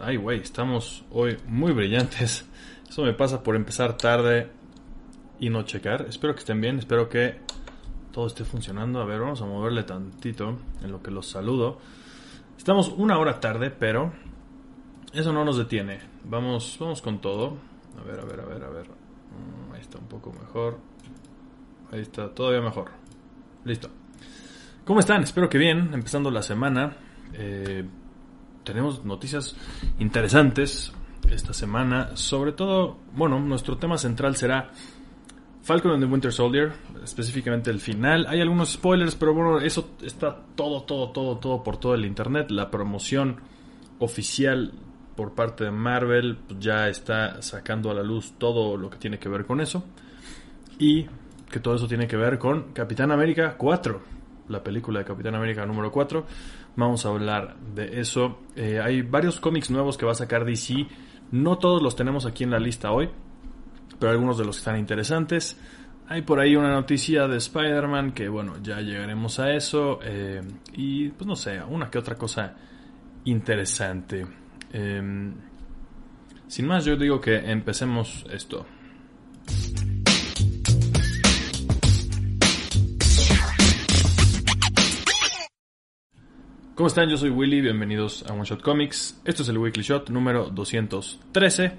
Ay, güey, estamos hoy muy brillantes. Eso me pasa por empezar tarde y no checar. Espero que estén bien, espero que todo esté funcionando. A ver, vamos a moverle tantito en lo que los saludo. Estamos una hora tarde, pero eso no nos detiene. Vamos, vamos con todo. A ver, a ver, a ver, a ver. Mm, ahí está un poco mejor. Ahí está, todavía mejor. Listo. ¿Cómo están? Espero que bien. Empezando la semana. Eh, tenemos noticias interesantes esta semana. Sobre todo, bueno, nuestro tema central será Falcon and the Winter Soldier, específicamente el final. Hay algunos spoilers, pero bueno, eso está todo, todo, todo, todo por todo el internet. La promoción oficial por parte de Marvel ya está sacando a la luz todo lo que tiene que ver con eso. Y que todo eso tiene que ver con Capitán América 4, la película de Capitán América número 4. Vamos a hablar de eso. Eh, hay varios cómics nuevos que va a sacar DC. No todos los tenemos aquí en la lista hoy, pero algunos de los que están interesantes. Hay por ahí una noticia de Spider-Man que, bueno, ya llegaremos a eso. Eh, y, pues no sé, una que otra cosa interesante. Em, sin más, yo digo que empecemos esto. ¿Cómo están? Yo soy Willy, bienvenidos a One Shot Comics. Esto es el Weekly Shot número 213.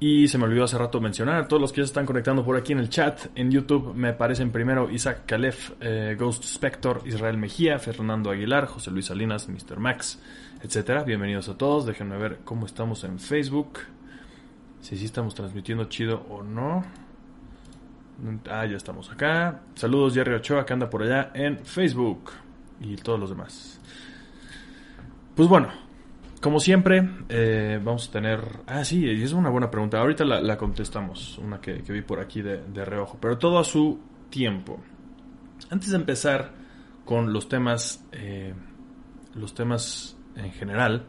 Y se me olvidó hace rato mencionar a todos los que ya se están conectando por aquí en el chat. En YouTube me aparecen primero Isaac Calef, eh, Ghost Spector, Israel Mejía, Fernando Aguilar, José Luis Salinas, Mr. Max, etc. Bienvenidos a todos. Déjenme ver cómo estamos en Facebook. Si sí estamos transmitiendo chido o no. Ah, ya estamos acá. Saludos Jerry Ochoa que anda por allá en Facebook y todos los demás. Pues bueno, como siempre, eh, vamos a tener... Ah, sí, es una buena pregunta. Ahorita la, contestamos, una que, vi por aquí de, reojo, pero todo a su tiempo. Antes de empezar con los temas, eh, los temas en general,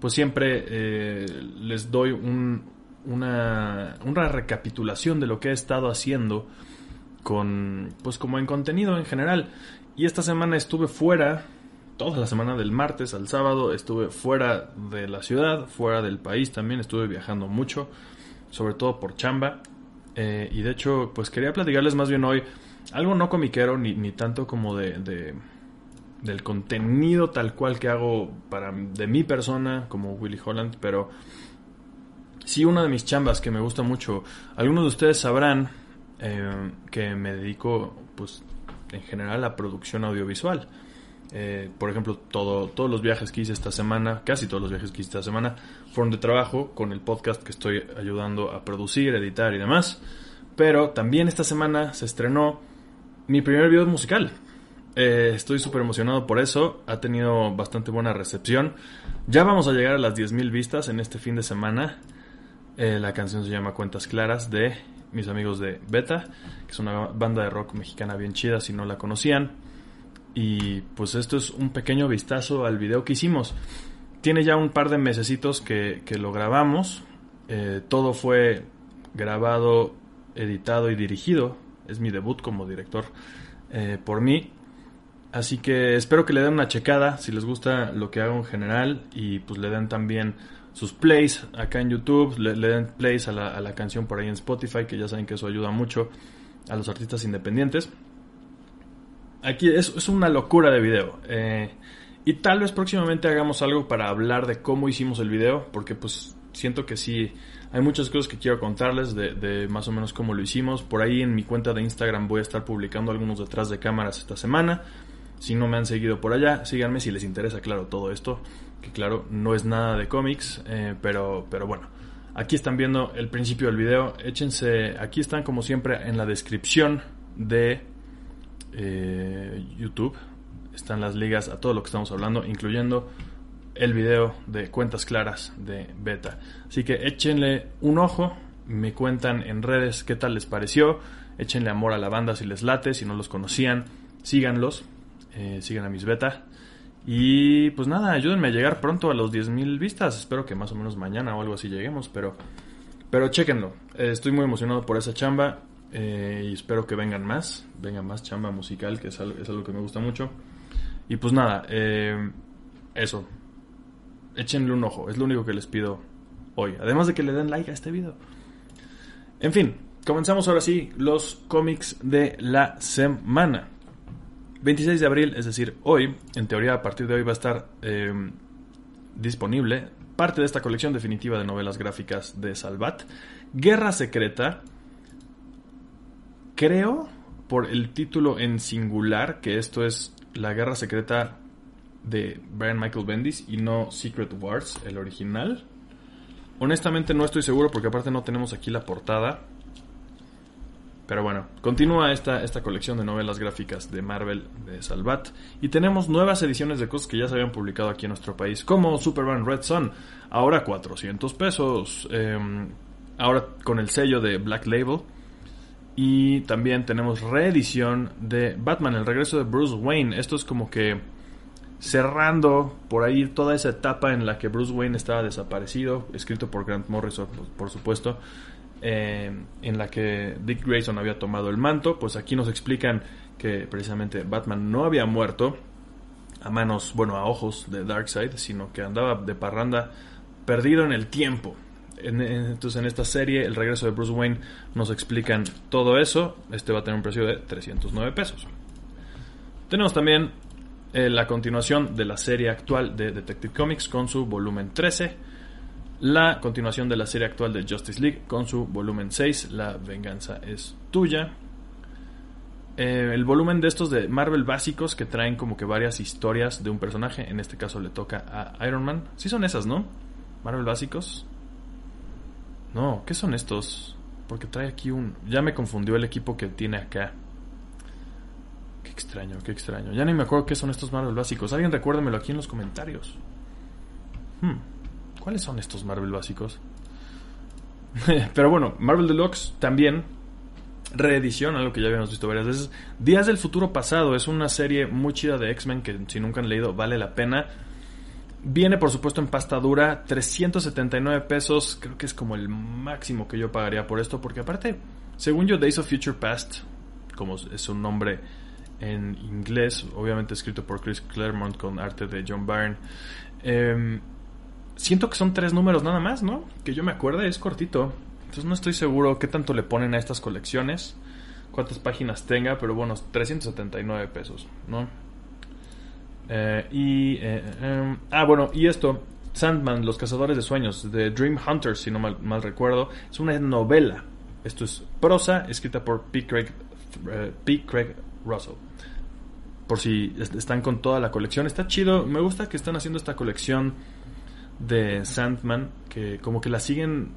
pues siempre eh, les doy una, una recapitulación de lo que he estado haciendo con, pues como en contenido en general. Y esta semana estuve fuera, toda la semana del martes al sábado, estuve fuera de la ciudad, fuera del país también, estuve viajando mucho, sobre todo por chamba. Eh, y de hecho, pues quería platicarles más bien hoy algo no comiquero, ni, ni tanto como de, de, del contenido tal cual que hago para, de mi persona, como Willy Holland, pero sí una de mis chambas que me gusta mucho. Algunos de ustedes sabrán eh, que me dedico pues en general la producción audiovisual. Eh, por ejemplo, todo, todos los viajes que hice esta semana, casi todos los viajes que hice esta semana, fueron de trabajo con el podcast que estoy ayudando a producir, editar y demás. Pero también esta semana se estrenó mi primer video musical. Eh, estoy súper emocionado por eso. Ha tenido bastante buena recepción. Ya vamos a llegar a las 10.000 vistas en este fin de semana. Eh, la canción se llama Cuentas Claras de mis amigos de Beta, que es una banda de rock mexicana bien chida si no la conocían. Y pues esto es un pequeño vistazo al video que hicimos. Tiene ya un par de mesecitos que, lo grabamos. Eh, todo fue grabado, editado y dirigido. Es mi debut como director eh, por mí. Así que espero que le den una checada si les gusta lo que hago en general y pues le den también sus plays acá en YouTube, le, den plays a la, canción por ahí en Spotify, que ya saben que eso ayuda mucho a los artistas independientes. Aquí es, una locura de video. Eh, y tal vez próximamente hagamos algo para hablar de cómo hicimos el video, porque pues siento que sí, hay muchas cosas que quiero contarles de, de, más o menos cómo lo hicimos. Por ahí en mi cuenta de Instagram voy a estar publicando algunos detrás de cámaras esta semana. Si no me han seguido por allá, síganme si les interesa, claro, todo esto que claro, no es nada de cómics, eh, pero, pero bueno. Aquí están viendo el principio del video. Échense, aquí están como siempre en la descripción de eh, YouTube. Están las ligas a todo lo que estamos hablando, incluyendo el video de cuentas claras de beta. Así que échenle un ojo, me cuentan en redes qué tal les pareció. Échenle amor a la banda si les late, si no los conocían, síganlos, eh, sigan a mis beta. Y pues nada, ayúdenme a llegar pronto a los 10.000 vistas. Espero que más o menos mañana o algo así lleguemos, pero, pero chequenlo. Eh, estoy muy emocionado por esa chamba eh, y espero que vengan más. Vengan más chamba musical, que es algo, que me gusta mucho. Y pues nada, eh, eso. échenle un ojo, es lo único que les pido hoy. Además de que le den like a este video. En fin, comenzamos ahora sí los cómics de la semana. 26 de abril, es decir, hoy, en teoría a partir de hoy va a estar em, disponible parte de esta colección definitiva de novelas gráficas de Salvat. Guerra Secreta, creo por el título en singular, que esto es La Guerra Secreta de Brian Michael Bendis y no Secret Wars, el original. Honestamente no estoy seguro porque aparte no tenemos aquí la portada. Pero bueno, continúa esta, esta colección de novelas gráficas de Marvel de Salvat. Y tenemos nuevas ediciones de cosas que ya se habían publicado aquí en nuestro país, como Superman Red Sun, ahora 400 pesos. Em, ahora con el sello de Black Label. Y también tenemos reedición de Batman, el regreso de Bruce Wayne. Esto es como que cerrando por ahí toda esa etapa en la que Bruce Wayne estaba desaparecido, escrito por Grant Morrison, por supuesto. Eh, en la que Dick Grayson había tomado el manto, pues aquí nos explican que precisamente Batman no había muerto a manos, bueno, a ojos de Darkseid, sino que andaba de parranda perdido en el tiempo. entonces en esta serie, el regreso de Bruce Wayne, nos explican todo eso. Este va a tener un precio de 309 pesos. Tenemos también eh, la continuación de la serie actual de Detective Comics con su volumen 13 la continuación de la serie actual de Justice League con su volumen 6, La venganza es tuya. Eh, el volumen de estos de Marvel básicos que traen como que varias historias de un personaje, en este caso le toca a Iron Man. Sí son esas, ¿no? Marvel básicos. No, ¿qué son estos? Porque trae aquí un... Ya me confundió el equipo que tiene acá. Qué extraño, qué extraño. Ya ni me acuerdo qué son estos Marvel básicos. Alguien recuérdemelo aquí en los comentarios. Hmm. ¿Cuáles son estos Marvel básicos? Pero bueno, Marvel Deluxe también reedición, algo que ya habíamos visto varias veces. Días del futuro pasado es una serie muy chida de X-Men que si nunca han leído vale la pena. Viene por supuesto en pasta dura, 379 pesos, creo que es como el máximo que yo pagaría por esto, porque aparte, según yo, Days of Future Past, como es un nombre en inglés, obviamente escrito por Chris Claremont con arte de John Byrne, eh, siento que son tres números nada más, ¿no? Que yo me acuerde, es cortito. Entonces no estoy seguro qué tanto le ponen a estas colecciones, cuántas páginas tenga, pero bueno, 379 pesos, ¿no? Eh, y. Eh, em, ah, bueno, y esto, Sandman, Los Cazadores de Sueños, de Dream Hunters, si no mal, recuerdo, es una novela. Esto es prosa escrita por P. Craig, eh, P. Craig Russell. Por si están con toda la colección. Está chido. Me gusta que están haciendo esta colección de Sandman que como que la siguen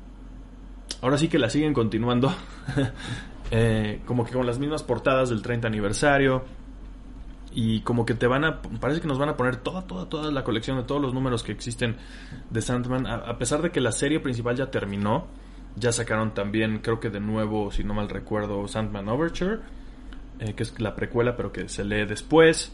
ahora sí que la siguen continuando. Eh, como que con las mismas portadas del 30 aniversario y como que te van a parece que nos van a poner toda toda toda la colección de todos los números que existen de Sandman. A, pesar de que la serie principal ya terminó ya sacaron también creo que de nuevo si no mal recuerdo Sandman Overture eh, que es la precuela pero que se lee después.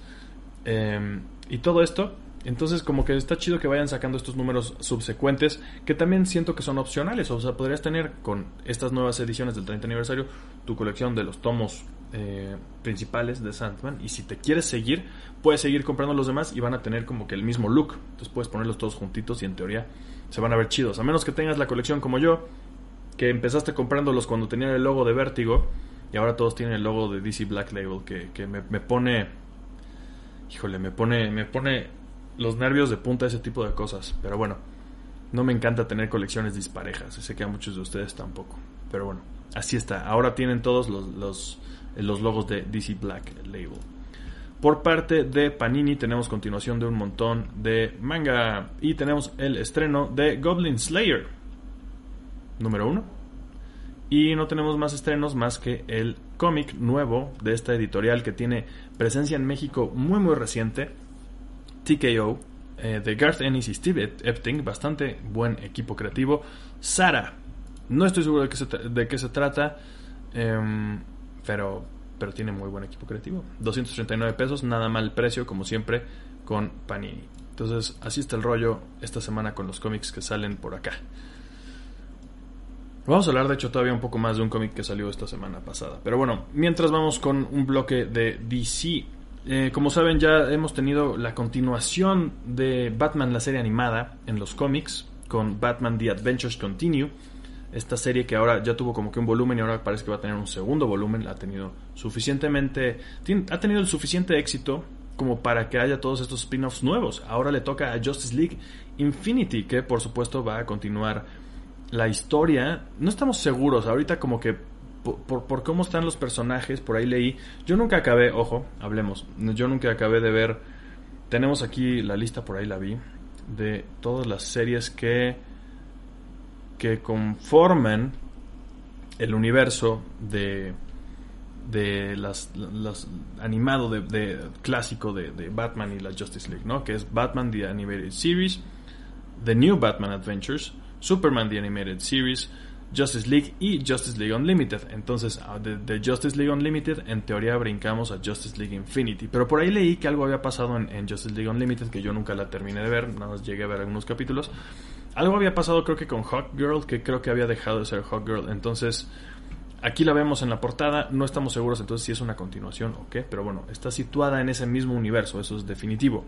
Eh, y todo esto entonces, como que está chido que vayan sacando estos números subsecuentes, que también siento que son opcionales. O sea, podrías tener con estas nuevas ediciones del 30 aniversario tu colección de los tomos eh, principales de Sandman. Y si te quieres seguir, puedes seguir comprando los demás y van a tener como que el mismo look. Entonces puedes ponerlos todos juntitos y en teoría se van a ver chidos. A menos que tengas la colección como yo, que empezaste comprándolos cuando tenían el logo de Vértigo y ahora todos tienen el logo de DC Black Label, que, que me, me pone. Híjole, me pone. Me pone los nervios de punta ese tipo de cosas. Pero bueno, no me encanta tener colecciones disparejas. Sé que a muchos de ustedes tampoco. Pero bueno, así está. Ahora tienen todos los, los, los logos de DC Black Label. Por parte de Panini tenemos continuación de un montón de manga. Y tenemos el estreno de Goblin Slayer. Número uno. Y no tenemos más estrenos más que el cómic nuevo de esta editorial que tiene presencia en México muy muy reciente TKO, eh, de Garth Ennis y Steve Epting, bastante buen equipo creativo. Sara, no estoy seguro de qué se, de trata, em, pero, pero tiene muy buen equipo creativo. 239 pesos, nada mal precio, como siempre, con Panini. Entonces, así está el rollo esta semana con los cómics que salen por acá. Vamos a hablar, de hecho, todavía un poco más de un cómic que salió esta semana pasada. Pero bueno, mientras vamos con un bloque de DC Eh, como saben, ya hemos tenido la continuación de Batman, la serie animada, en los cómics, con Batman The Adventures Continue. Esta serie que ahora ya tuvo como que un volumen y ahora parece que va a tener un segundo volumen. Ha tenido suficientemente. ha tenido el suficiente éxito como para que haya todos estos spin-offs nuevos. Ahora le toca a Justice League Infinity, que por supuesto va a continuar la historia. No estamos seguros. Ahorita como que por, cómo están los personajes, por ahí leí. Yo nunca acabé, ojo, hablemos. Yo nunca acabé de ver. Tenemos aquí la lista, por ahí la vi, de todas las series que, que conforman el universo de, de las, animado de, clásico de, de, Batman y la Justice League, ¿no? Que es Batman The Animated Series, The New Batman Adventures, Superman The Animated Series, Justice League y Justice League Unlimited. Entonces, ah, de, Justice League Unlimited, en teoría brincamos a Justice League Infinity. Pero por ahí leí que algo había pasado en, Justice League Unlimited, que yo nunca la terminé de ver, nada más llegué a ver algunos capítulos. Algo había pasado creo que con Hawk Girl, que creo que había dejado de ser Hawk Girl. Entonces, aquí la vemos en la portada, no estamos seguros entonces si es una continuación o qué, pero bueno, está situada en ese mismo universo, eso es definitivo.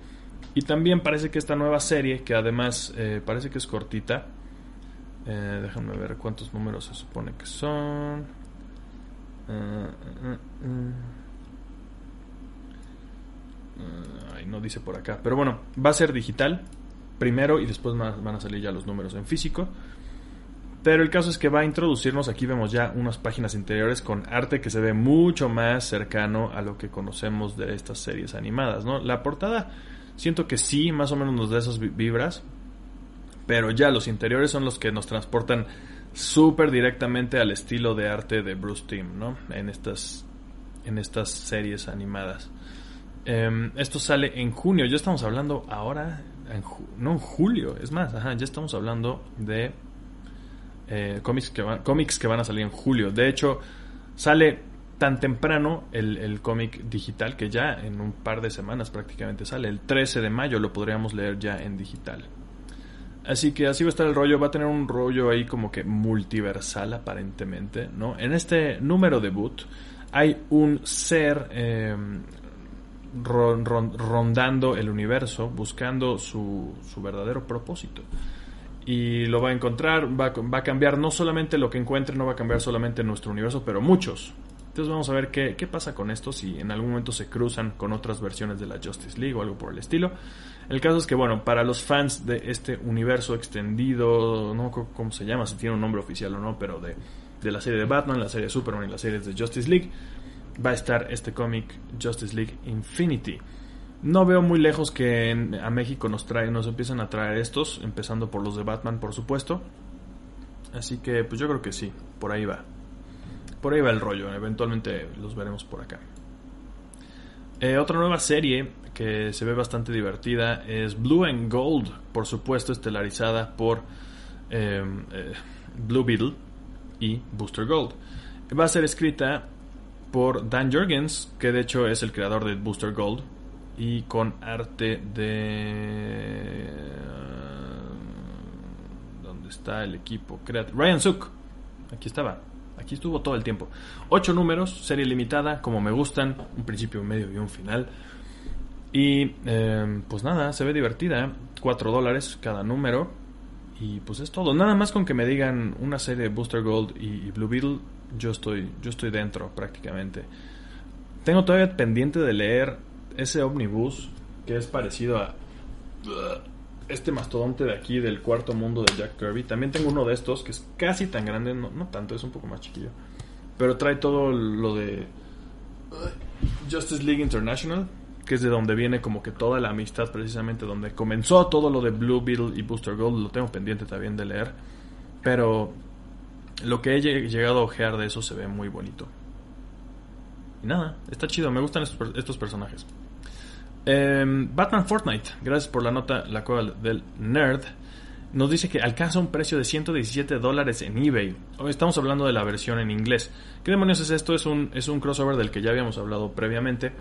Y también parece que esta nueva serie, que además eh, parece que es cortita, eh, déjame ver cuántos números se supone que son. Eh, eh, ay, no dice por acá. Pero bueno, va a ser digital primero y después van a salir ya los números en físico. Pero el caso es que va a introducirnos, aquí vemos ya unas páginas interiores con arte que se ve mucho más cercano a lo que conocemos de estas series animadas, ¿no? La portada siento que sí, más o menos nos da esas vibras, pero ya los interiores son los que nos transportan súper directamente al estilo de arte de Bruce Timm, ¿no? En estas, en estas series animadas. Em, esto sale en junio, ya estamos hablando ahora, no en julio, es más, ya estamos hablando de eh, cómics, que van, cómics que van a salir en julio. De hecho, sale tan temprano el, el cómic digital que ya en un par de semanas prácticamente sale. El 13 de mayo lo podríamos leer ya en digital. Así que así va a estar el rollo, va a tener un rollo ahí como que multiversal aparentemente, ¿no? En este número debut hay un ser em, rondando el universo, buscando su, su, verdadero propósito. Y lo va a encontrar, va, va, a cambiar no solamente lo que encuentre, no va a cambiar solamente nuestro universo, pero muchos. Entonces vamos a ver qué, qué pasa con esto, si en algún momento se cruzan con otras versiones de la Justice League o algo por el estilo. El caso es que, bueno, para los fans de este universo extendido, no cómo se llama, si tiene un nombre oficial o no, pero de, de la serie de Batman, la serie de Superman y las series de Justice League, va a estar este cómic Justice League Infinity. No veo muy lejos que a México nos trae, nos empiezan a traer estos, empezando por los de Batman, por supuesto. Así que, pues yo creo que sí, por ahí va por ahí va el rollo. Eventualmente los veremos por acá. Eh, otra nueva serie que se ve bastante divertida es Blue and Gold, por supuesto estelarizada por em, eh, Blue Beetle y Booster Gold. Va a ser escrita por Dan Jurgens, que de hecho es el creador de Booster Gold, y con arte de... ¿Dónde está el equipo? Ryan Suk. Aquí estaba. Aquí estuvo todo el tiempo. Ocho números, serie limitada, como me gustan, un principio, un medio y un final. Y em, pues nada, se ve divertida. Cuatro dólares cada número. Y pues es todo. Nada más con que me digan una serie de Booster Gold y, Blue Beetle, yo estoy, yo estoy dentro prácticamente. Tengo todavía pendiente de leer ese omnibus que es parecido a este mastodonte de aquí del cuarto mundo de Jack Kirby. También tengo uno de estos que es casi tan grande, no, tanto, es un poco más chiquillo. Pero trae todo lo de Justice League International, que es de donde viene como que toda la amistad, precisamente donde comenzó todo lo de Blue Beetle y Booster Gold. Lo tengo pendiente también de leer. Pero lo que he llegado a ojear de eso se ve muy bonito. Y nada, está chido, me gustan estos personajes. Em, Batman Fortnite, gracias por la nota, la cual del nerd, nos dice que alcanza un precio de 117 dólares en eBay. Hoy estamos hablando de la versión en inglés. ¿Qué demonios es esto? Es un, es un crossover del que ya habíamos hablado previamente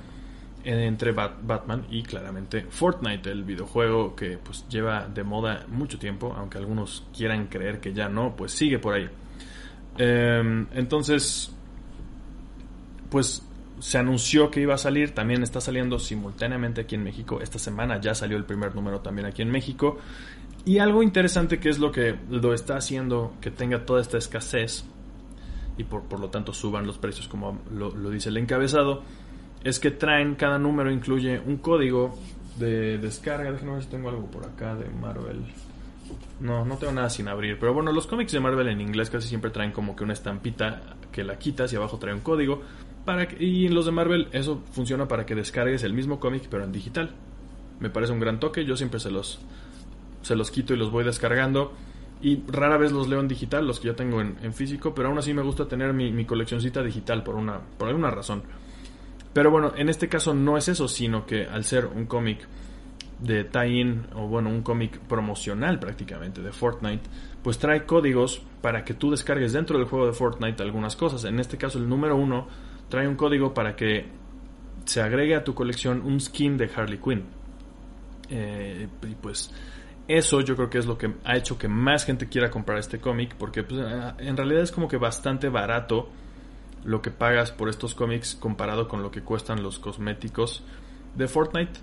entre Batman y claramente Fortnite, el videojuego que pues lleva de moda mucho tiempo, aunque algunos quieran creer que ya no, pues sigue por ahí. Em, entonces, pues se anunció que iba a salir, también está saliendo simultáneamente aquí en México. Esta semana ya salió el primer número también aquí en México. Y algo interesante que es lo que lo está haciendo que tenga toda esta escasez y por, por lo tanto suban los precios como lo, dice el encabezado, es que traen, cada número incluye un código de descarga. Déjenme ver si tengo algo por acá de Marvel. No, no tengo nada sin abrir. Pero bueno, los cómics de Marvel en inglés casi siempre traen como que una estampita que la quitas y abajo trae un código. Para y en los de Marvel eso funciona para que descargues el mismo cómic pero en digital. Me parece un gran toque. Yo siempre se los, se los quito y los voy descargando. Y rara vez los leo en digital, los que yo tengo en, físico, pero aún así me gusta tener mi, mi coleccioncita digital por, una, por alguna razón. Pero bueno, en este caso no es eso, sino que al ser un cómic de tie-in, o bueno, un cómic promocional prácticamente de Fortnite, pues trae códigos para que tú descargues dentro del juego de Fortnite algunas cosas. En este caso, el número uno trae un código para que se agregue a tu colección un skin de Harley Quinn. Eh, y pues eso yo creo que es lo que ha hecho que más gente quiera comprar este cómic, porque pues, en realidad es como que bastante barato lo que pagas por estos cómics comparado con lo que cuestan los cosméticos de Fortnite.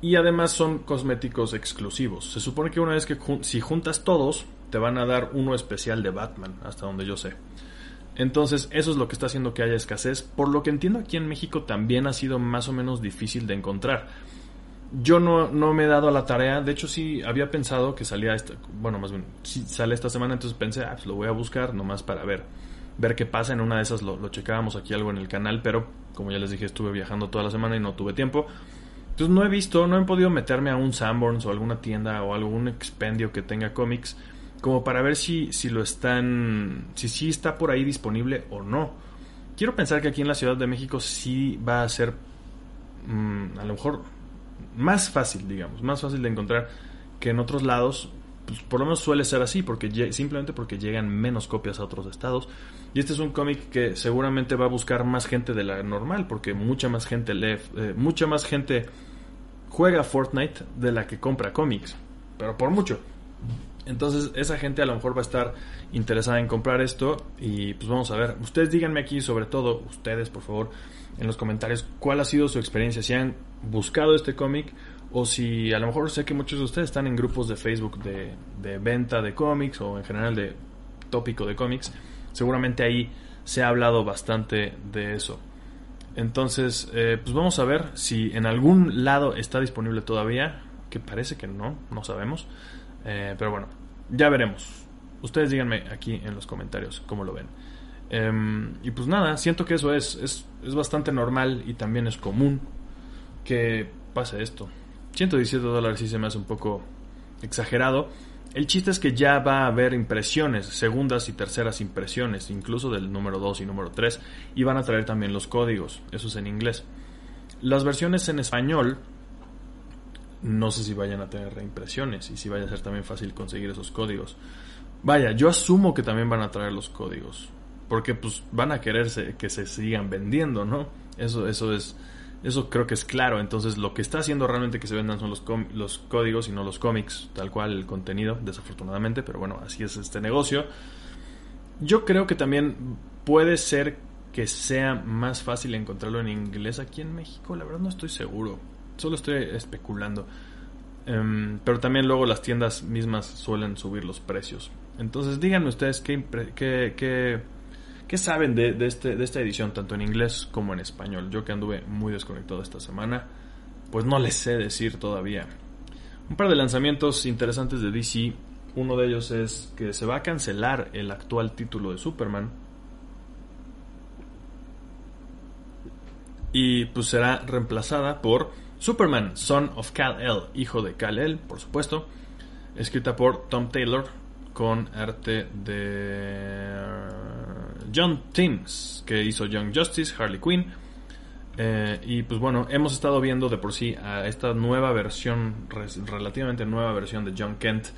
Y además son cosméticos exclusivos. Se supone que una vez que si juntas todos, te van a dar uno especial de Batman, hasta donde yo sé. Entonces, eso es lo que está haciendo que haya escasez. Por lo que entiendo, aquí en México también ha sido más o menos difícil de encontrar. Yo no, no me he dado a la tarea, de hecho sí había pensado que salía esta, bueno, más bien, si sale esta semana, entonces pensé, ah, pues lo voy a buscar nomás para ver, ver qué pasa, en una de esas lo, lo checábamos aquí algo en el canal, pero como ya les dije, estuve viajando toda la semana y no tuve tiempo. Entonces no he visto, no he podido meterme a un Sanborns o alguna tienda o algún expendio que tenga cómics como para ver si, si lo están, si sí está por ahí disponible o no. Quiero pensar que aquí en la Ciudad de México sí va a ser, mm, a lo mejor más fácil, digamos, más fácil de encontrar que en otros lados. Pues por lo menos suele ser así, porque simplemente porque llegan menos copias a otros estados. Y este es un cómic que seguramente va a buscar más gente de la normal, porque mucha más gente lee, eh, mucha más gente juega Fortnite de la que compra cómics, pero por mucho. Entonces esa gente a lo mejor va a estar interesada en comprar esto y pues vamos a ver. Ustedes díganme aquí sobre todo, ustedes por favor, en los comentarios cuál ha sido su experiencia, si han buscado este cómic o si a lo mejor sé que muchos de ustedes están en grupos de Facebook de, de venta de cómics o en general de tópico de cómics, seguramente ahí se ha hablado bastante de eso. Entonces, eh, pues vamos a ver si en algún lado está disponible todavía, que parece que no, no sabemos. Eh, pero bueno, ya veremos. Ustedes díganme aquí en los comentarios cómo lo ven. Em, y pues nada, siento que eso es, es, es, bastante normal y también es común que pase esto. 117 dólares sí se me hace un poco exagerado. El chiste es que ya va a haber impresiones, segundas y terceras impresiones, incluso del número 2 y número 3, y van a traer también los códigos, eso es en inglés. Las versiones en español no sé si vayan a tener reimpresiones y si vaya a ser también fácil conseguir esos códigos. Vaya, yo asumo que también van a traer los códigos, porque pues van a quererse que se sigan vendiendo, ¿no? Eso eso es eso creo que es claro, entonces lo que está haciendo realmente que se vendan son los, los códigos y no los cómics, tal cual el contenido, desafortunadamente, pero bueno, así es este negocio. Yo creo que también puede ser que sea más fácil encontrarlo en inglés aquí en México, la verdad no estoy seguro Solo estoy especulando. Em, pero también luego las tiendas mismas suelen subir los precios. Entonces díganme ustedes qué, qué, qué, saben de, de, este, de esta edición, tanto en inglés como en español. Yo que anduve muy desconectado esta semana, pues no les sé decir todavía. Un par de lanzamientos interesantes de DC. Uno de ellos es que se va a cancelar el actual título de Superman. Y pues será reemplazada por Superman, Son of Kal-El, hijo de Kal-El, por supuesto, escrita por Tom Taylor con arte de John Timms, que hizo Young Justice, Harley Quinn. Eh, y pues bueno, hemos estado viendo de por sí a esta nueva versión, relativamente nueva versión de John Kent,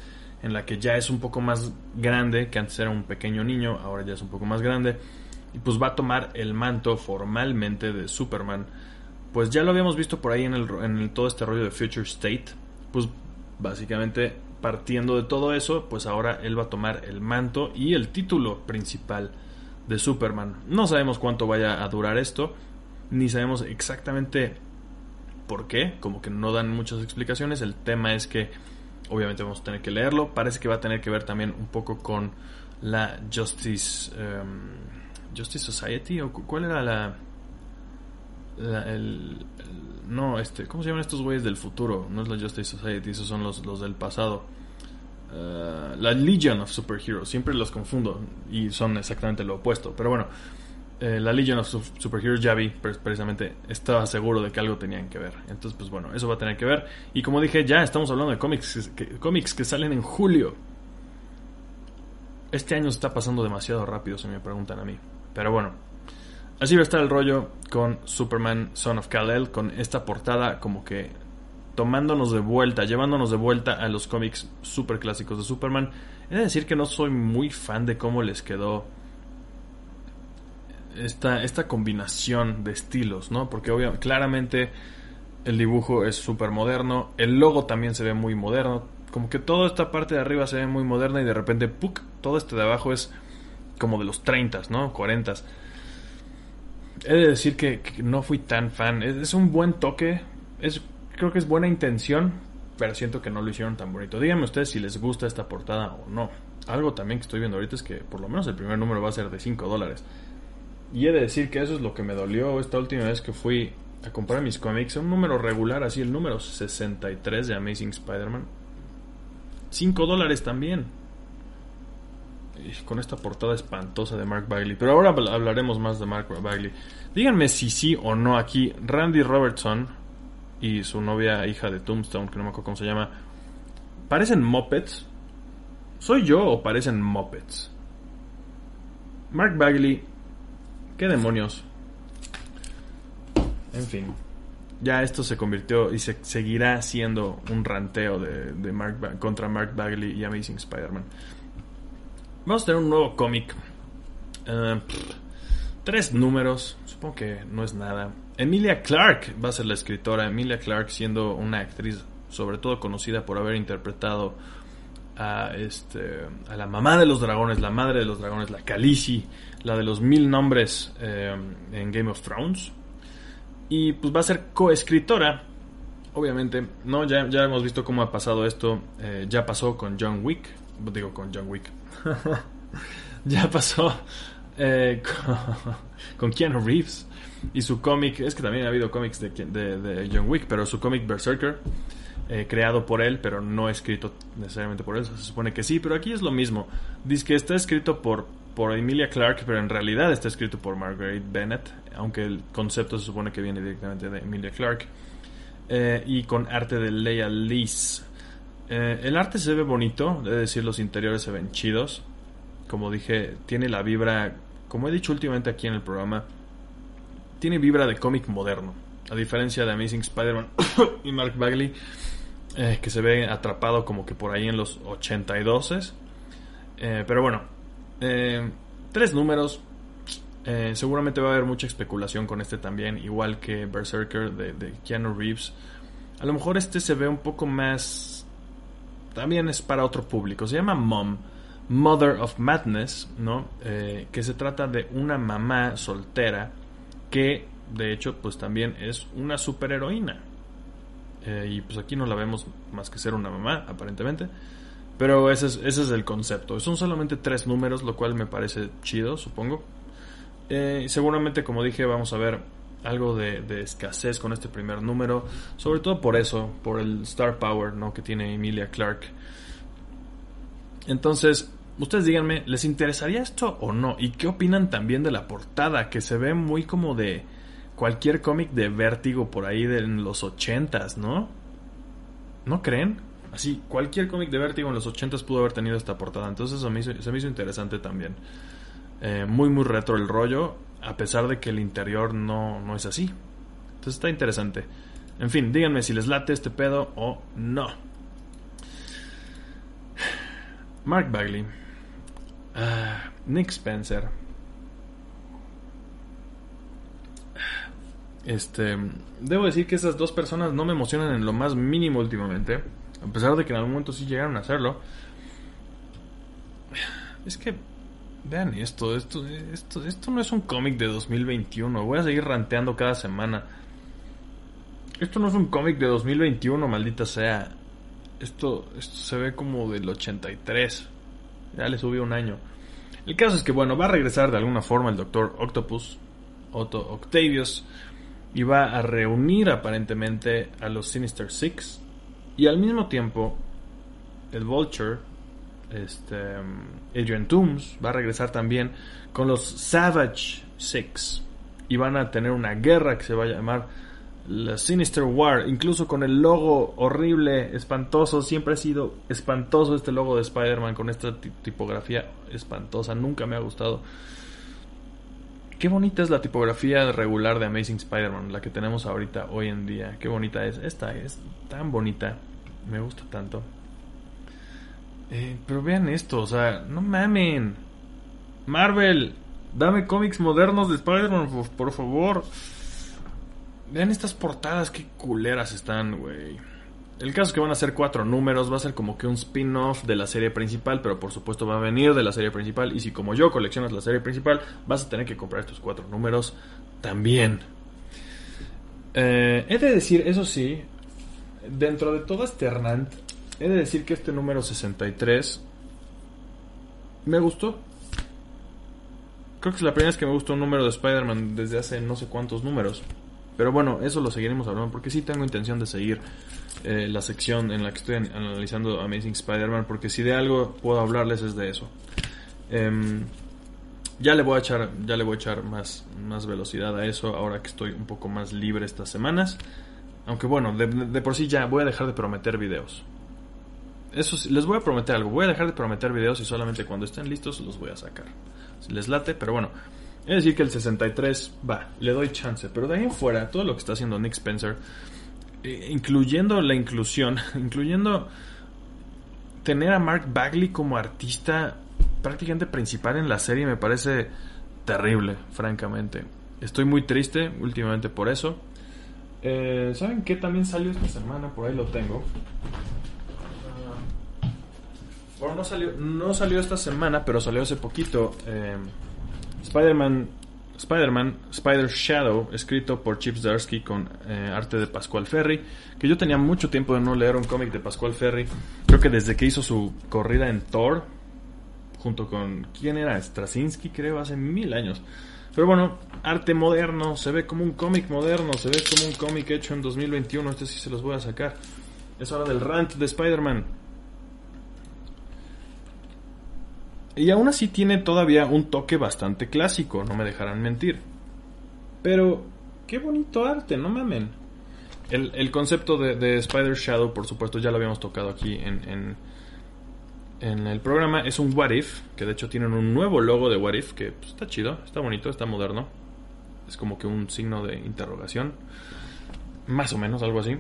en la que ya es un poco más grande, que antes era un pequeño niño, ahora ya es un poco más grande, y pues va a tomar el manto formalmente de Superman. Pues ya lo habíamos visto por ahí en, el, en todo este rollo de Future State, pues básicamente partiendo de todo eso, pues ahora él va a tomar el manto y el título principal de Superman. No sabemos cuánto vaya a durar esto, ni sabemos exactamente por qué, como que no dan muchas explicaciones. El tema es que obviamente vamos a tener que leerlo. Parece que va a tener que ver también un poco con la Justice em, Justice Society o cuál era la, el, no este cómo se llaman estos güeyes del futuro no es la Justice Society esos son los, los del pasado eh, la Legion of Superheroes siempre los confundo y son exactamente lo opuesto pero bueno eh, la Legion of Superheroes ya vi precisamente estaba seguro de que algo tenían que ver entonces pues bueno eso va a tener que ver y como dije ya estamos hablando de cómics cómics que salen en julio este año está pasando demasiado rápido, si me preguntan a mí. Pero bueno, así va a estar el rollo con Superman Son of Kal-El, con esta portada como que tomándonos de vuelta, llevándonos de vuelta a los cómics super clásicos de Superman. He de decir que no soy muy fan de cómo les quedó esta, esta combinación de estilos, ¿no? Porque obviamente, claramente el dibujo es súper moderno, el logo también se ve muy moderno, como que toda esta parte de arriba se ve muy moderna y de repente, ¡puc! Todo este de abajo es como de los 30, ¿no? 40. He de decir que, no fui tan fan. Es, un buen toque. Es, creo que es buena intención. Pero siento que no lo hicieron tan bonito. Díganme ustedes si les gusta esta portada o no. Algo también que estoy viendo ahorita es que por lo menos el primer número va a ser de 5 dólares. Y he de decir que eso es lo que me dolió esta última vez que fui a comprar mis cómics. Un número regular, así el número 63 de Amazing Spider-Man 5 dólares también. con esta portada espantosa de Mark Bagley. Pero ahora hablaremos más de Mark Bagley. Díganme si sí o no aquí. Randy Robertson y su novia, hija de Tombstone, que no me acuerdo cómo se llama. ¿Parecen mopeds? ¿Soy yo o parecen mopeds? Mark Bagley. ¿Qué demonios? En fin ya esto se convirtió y se seguirá siendo un ranteo de, Mark contra Mark Bagley y Amazing Spider-Man. Vamos a tener un nuevo cómic. Eh, tres números, supongo que no es nada. Emilia Clark va a ser la escritora. Emilia Clark siendo una actriz sobre todo conocida por haber interpretado a, este, a la mamá de los dragones, la madre de los dragones, la Khaleesi, la de los mil nombres eh, en Game of Thrones. Y pues va a ser coescritora, obviamente. No, ya, ya hemos visto cómo ha pasado esto. Eh, ya pasó con John Wick. Digo, con John Wick. ya pasó eh, con, Keanu Reeves. Y su cómic, es que también ha habido cómics de, de, John Wick, pero su cómic Berserker, eh, creado por él, pero no escrito necesariamente por él, se supone que sí, pero aquí es lo mismo. Dice que está escrito por por Emilia Clarke, pero en realidad está escrito por Margaret Bennett, aunque el concepto se supone que viene directamente de Emilia Clarke. Eh, y con arte de Leia Lees. Eh, el arte se ve bonito, de decir, los interiores se ven chidos. Como dije, tiene la vibra, como he dicho últimamente aquí en el programa, tiene vibra de cómic moderno. A diferencia de Amazing Spider-Man y Mark Bagley, eh, que se ve atrapado como que por ahí en los 82. pero bueno, eh, tres números. Eh, seguramente va a haber mucha especulación con este también, igual que Berserker de, Keanu Reeves. A lo mejor este se ve un poco más... También es para otro público. Se llama Mom. Mother of Madness, ¿no? Eh, que se trata de una mamá soltera que, de hecho, pues también es una superheroína. y pues aquí no la vemos más que ser una mamá, aparentemente. Pero ese es, ese es el concepto. Son solamente tres números, lo cual me parece chido, supongo. Eh, seguramente, como dije, vamos a ver algo de, escasez con este primer número. Sobre todo por eso, por el star power ¿no? que tiene Emilia Clark. Entonces, ustedes díganme, ¿les interesaría esto o no? ¿Y qué opinan también de la portada? Que se ve muy como de cualquier cómic de vértigo por ahí de los ochentas, ¿no? ¿No creen? Así, cualquier cómic de Vértigo en los 80 pudo haber tenido esta portada. Entonces se me hizo, se me hizo interesante también. Eh, muy, muy retro el rollo, a pesar de que el interior no, no es así. Entonces está interesante. En fin, díganme si les late este pedo o no. Mark Bagley. Ah, Nick Spencer. Este, debo decir que esas dos personas no me emocionan en lo más mínimo últimamente. A pesar de que en algún momento sí llegaron a hacerlo. Es que Vean esto, esto, esto, esto no es un cómic de 2021. Voy a seguir ranteando cada semana. Esto no es un cómic de 2021, maldita sea. Esto, esto se ve como del 83. Ya le subió un año. El caso es que, bueno, va a regresar de alguna forma el Doctor Octopus, Otto Octavius, y va a reunir aparentemente a los Sinister Six. Y al mismo tiempo, el Vulture, este, Adrian Toomes, va a regresar también con los Savage Six. Y van a tener una guerra que se va a llamar la Sinister War, incluso con el logo horrible, espantoso, siempre ha sido espantoso este logo de Spider-Man con esta tipografía espantosa, nunca me ha gustado. Qué bonita es la tipografía regular de Amazing Spider-Man, la que tenemos ahorita hoy en día. Qué bonita es. Esta es tan bonita. Me gusta tanto. Eh, pero vean esto, o sea, no mamen. Marvel, dame cómics modernos de Spider-Man, por favor. Vean estas portadas, qué culeras están, güey. El caso es que van a ser cuatro números, va a ser como que un spin-off de la serie principal, pero por supuesto va a venir de la serie principal. Y si como yo coleccionas la serie principal, vas a tener que comprar estos cuatro números también. Eh, he de decir, eso sí, dentro de todo este Hernand, he de decir que este número 63 me gustó. Creo que es la primera vez que me gustó un número de Spider-Man desde hace no sé cuántos números. Pero bueno, eso lo seguiremos hablando porque sí tengo intención de seguir eh, la sección en la que estoy analizando Amazing Spider-Man porque si de algo puedo hablarles es de eso. Em, ya le voy a echar, ya le voy a echar más, más velocidad a eso ahora que estoy un poco más libre estas semanas. Aunque bueno, de, por sí ya voy a dejar de prometer videos. Eso les voy a prometer algo. Voy a dejar de prometer videos y solamente cuando estén listos los voy a sacar. Si les late, pero bueno. Es decir que el 63 va, le doy chance. Pero de ahí en fuera, todo lo que está haciendo Nick Spencer, eh, incluyendo la inclusión, incluyendo tener a Mark Bagley como artista prácticamente principal en la serie, me parece terrible, francamente. Estoy muy triste últimamente por eso. Eh, ¿Saben qué también salió esta semana? Por ahí lo tengo. Ah, bueno, no salió, no salió esta semana, pero salió hace poquito. Eh, Spider-Man Spider-Man, Spider Shadow, escrito por Chip Zdarsky con eh, arte de Pascual Ferry, que yo tenía mucho tiempo de no leer un cómic de Pascual Ferry, creo que desde que hizo su corrida en Thor, junto con, ¿quién era? Straczynski, creo, hace mil años. Pero bueno, arte moderno, se ve como un cómic moderno, se ve como un cómic hecho en 2021, este sí se los voy a sacar. Es hora del rant de Spider-Man. Y aún así tiene todavía un toque bastante clásico, no me dejarán mentir. Pero, qué bonito arte, no mamen. El, el concepto de, Spider Shadow, por supuesto, ya lo habíamos tocado aquí en, en, el programa. Es un What If, que de hecho tienen un nuevo logo de What If, que pues, está chido, está bonito, está moderno. Es como que un signo de interrogación. Más o menos, algo así.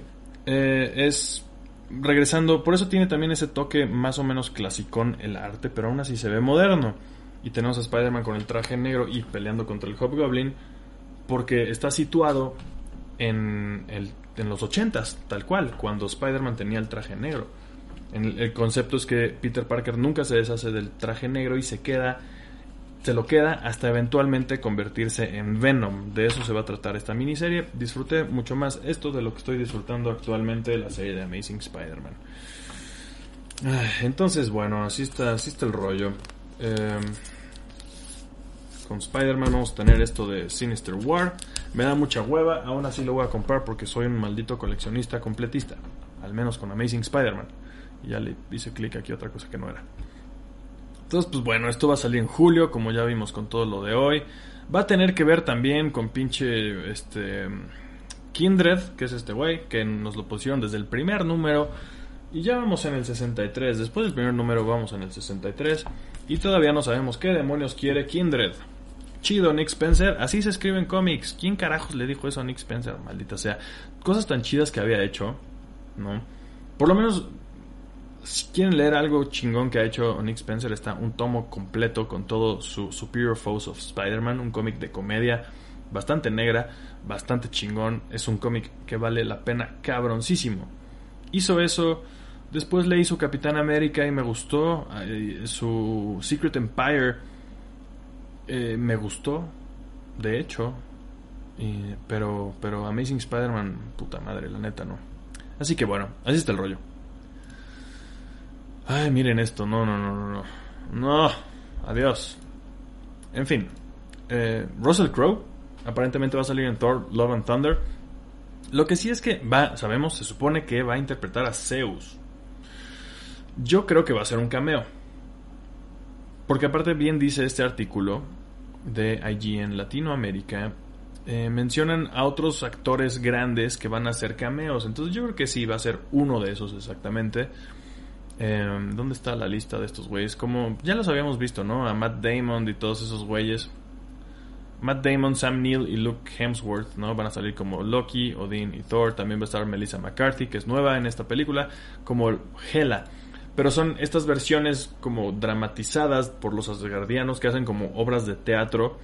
Eh, es regresando, por eso tiene también ese toque más o menos clasicón el arte, pero aún así se ve moderno. Y tenemos a Spider-Man con el traje negro y peleando contra el Hobgoblin, porque está situado en, el, en los 80s, tal cual, cuando Spider-Man tenía el traje negro. el concepto es que Peter Parker nunca se deshace del traje negro y se queda se lo queda hasta eventualmente convertirse en Venom. De eso se va a tratar esta miniserie. Disfruté mucho más esto de lo que estoy disfrutando actualmente de la serie de Amazing Spider-Man. Entonces, bueno, así está, así está el rollo. Em, con Spider-Man vamos a tener esto de Sinister War. Me da mucha hueva, aún así lo voy a comprar porque soy un maldito coleccionista completista. Al menos con Amazing Spider-Man. Ya le hice clic aquí a otra cosa que no era. Entonces, pues bueno, esto va a salir en julio, como ya vimos con todo lo de hoy. Va a tener que ver también con pinche este Kindred, que es este güey, que nos lo pusieron desde el primer número. Y ya vamos en el 63. Después del primer número vamos en el 63. Y todavía no sabemos qué demonios quiere Kindred. Chido, Nick Spencer. Así se escribe en cómics. ¿Quién carajos le dijo eso a Nick Spencer? Maldita sea. Cosas tan chidas que había hecho. ¿No? Por lo menos si quieren leer algo chingón que ha hecho Nick Spencer, está un tomo completo con todo su Superior Foes of Spider-Man, un cómic de comedia bastante negra, bastante chingón. Es un cómic que vale la pena cabroncísimo. Hizo eso, después le hizo Capitán América y me gustó. Su Secret Empire Eh, me gustó, de hecho. pero, pero Amazing Spider-Man, puta madre, la neta no. Así que bueno, así está el rollo. Ay, miren esto, no, no, no, no, no. No, adiós. En fin, eh, Russell Crowe aparentemente va a salir en Thor Love and Thunder. Lo que sí es que va, sabemos, se supone que va a interpretar a Zeus. Yo creo que va a ser un cameo. Porque aparte bien dice este artículo de allí en Latinoamérica, eh, mencionan a otros actores grandes que van a hacer cameos. Entonces yo creo que sí va a ser uno de esos exactamente. Eh, ¿Dónde está la lista de estos güeyes? Como ya los habíamos visto, ¿no? A Matt Damon y todos esos güeyes. Matt Damon, Sam Neill y Luke Hemsworth, ¿no? Van a salir como Loki, Odin y Thor. También va a estar Melissa McCarthy, que es nueva en esta película, como Hela. Pero son estas versiones como dramatizadas por los asgardianos que hacen como obras de teatro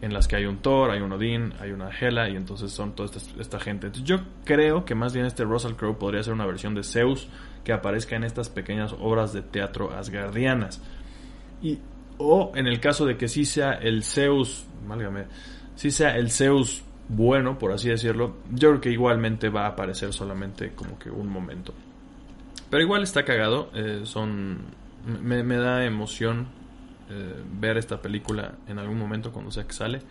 en las que hay un Thor, hay un Odin, hay una Hela y entonces son toda esta, gente. Entonces yo creo que más bien este Russell Crowe podría ser una versión de Zeus que aparezca en estas pequeñas obras de teatro asgardianas. Y o en el caso de que sí sea el Zeus, válgame, sí sea el Zeus bueno, por así decirlo, yo creo que igualmente va a aparecer solamente como que un momento. Pero igual está cagado. Eh, son. Me, da emoción eh, ver esta película en algún momento cuando sea que sale.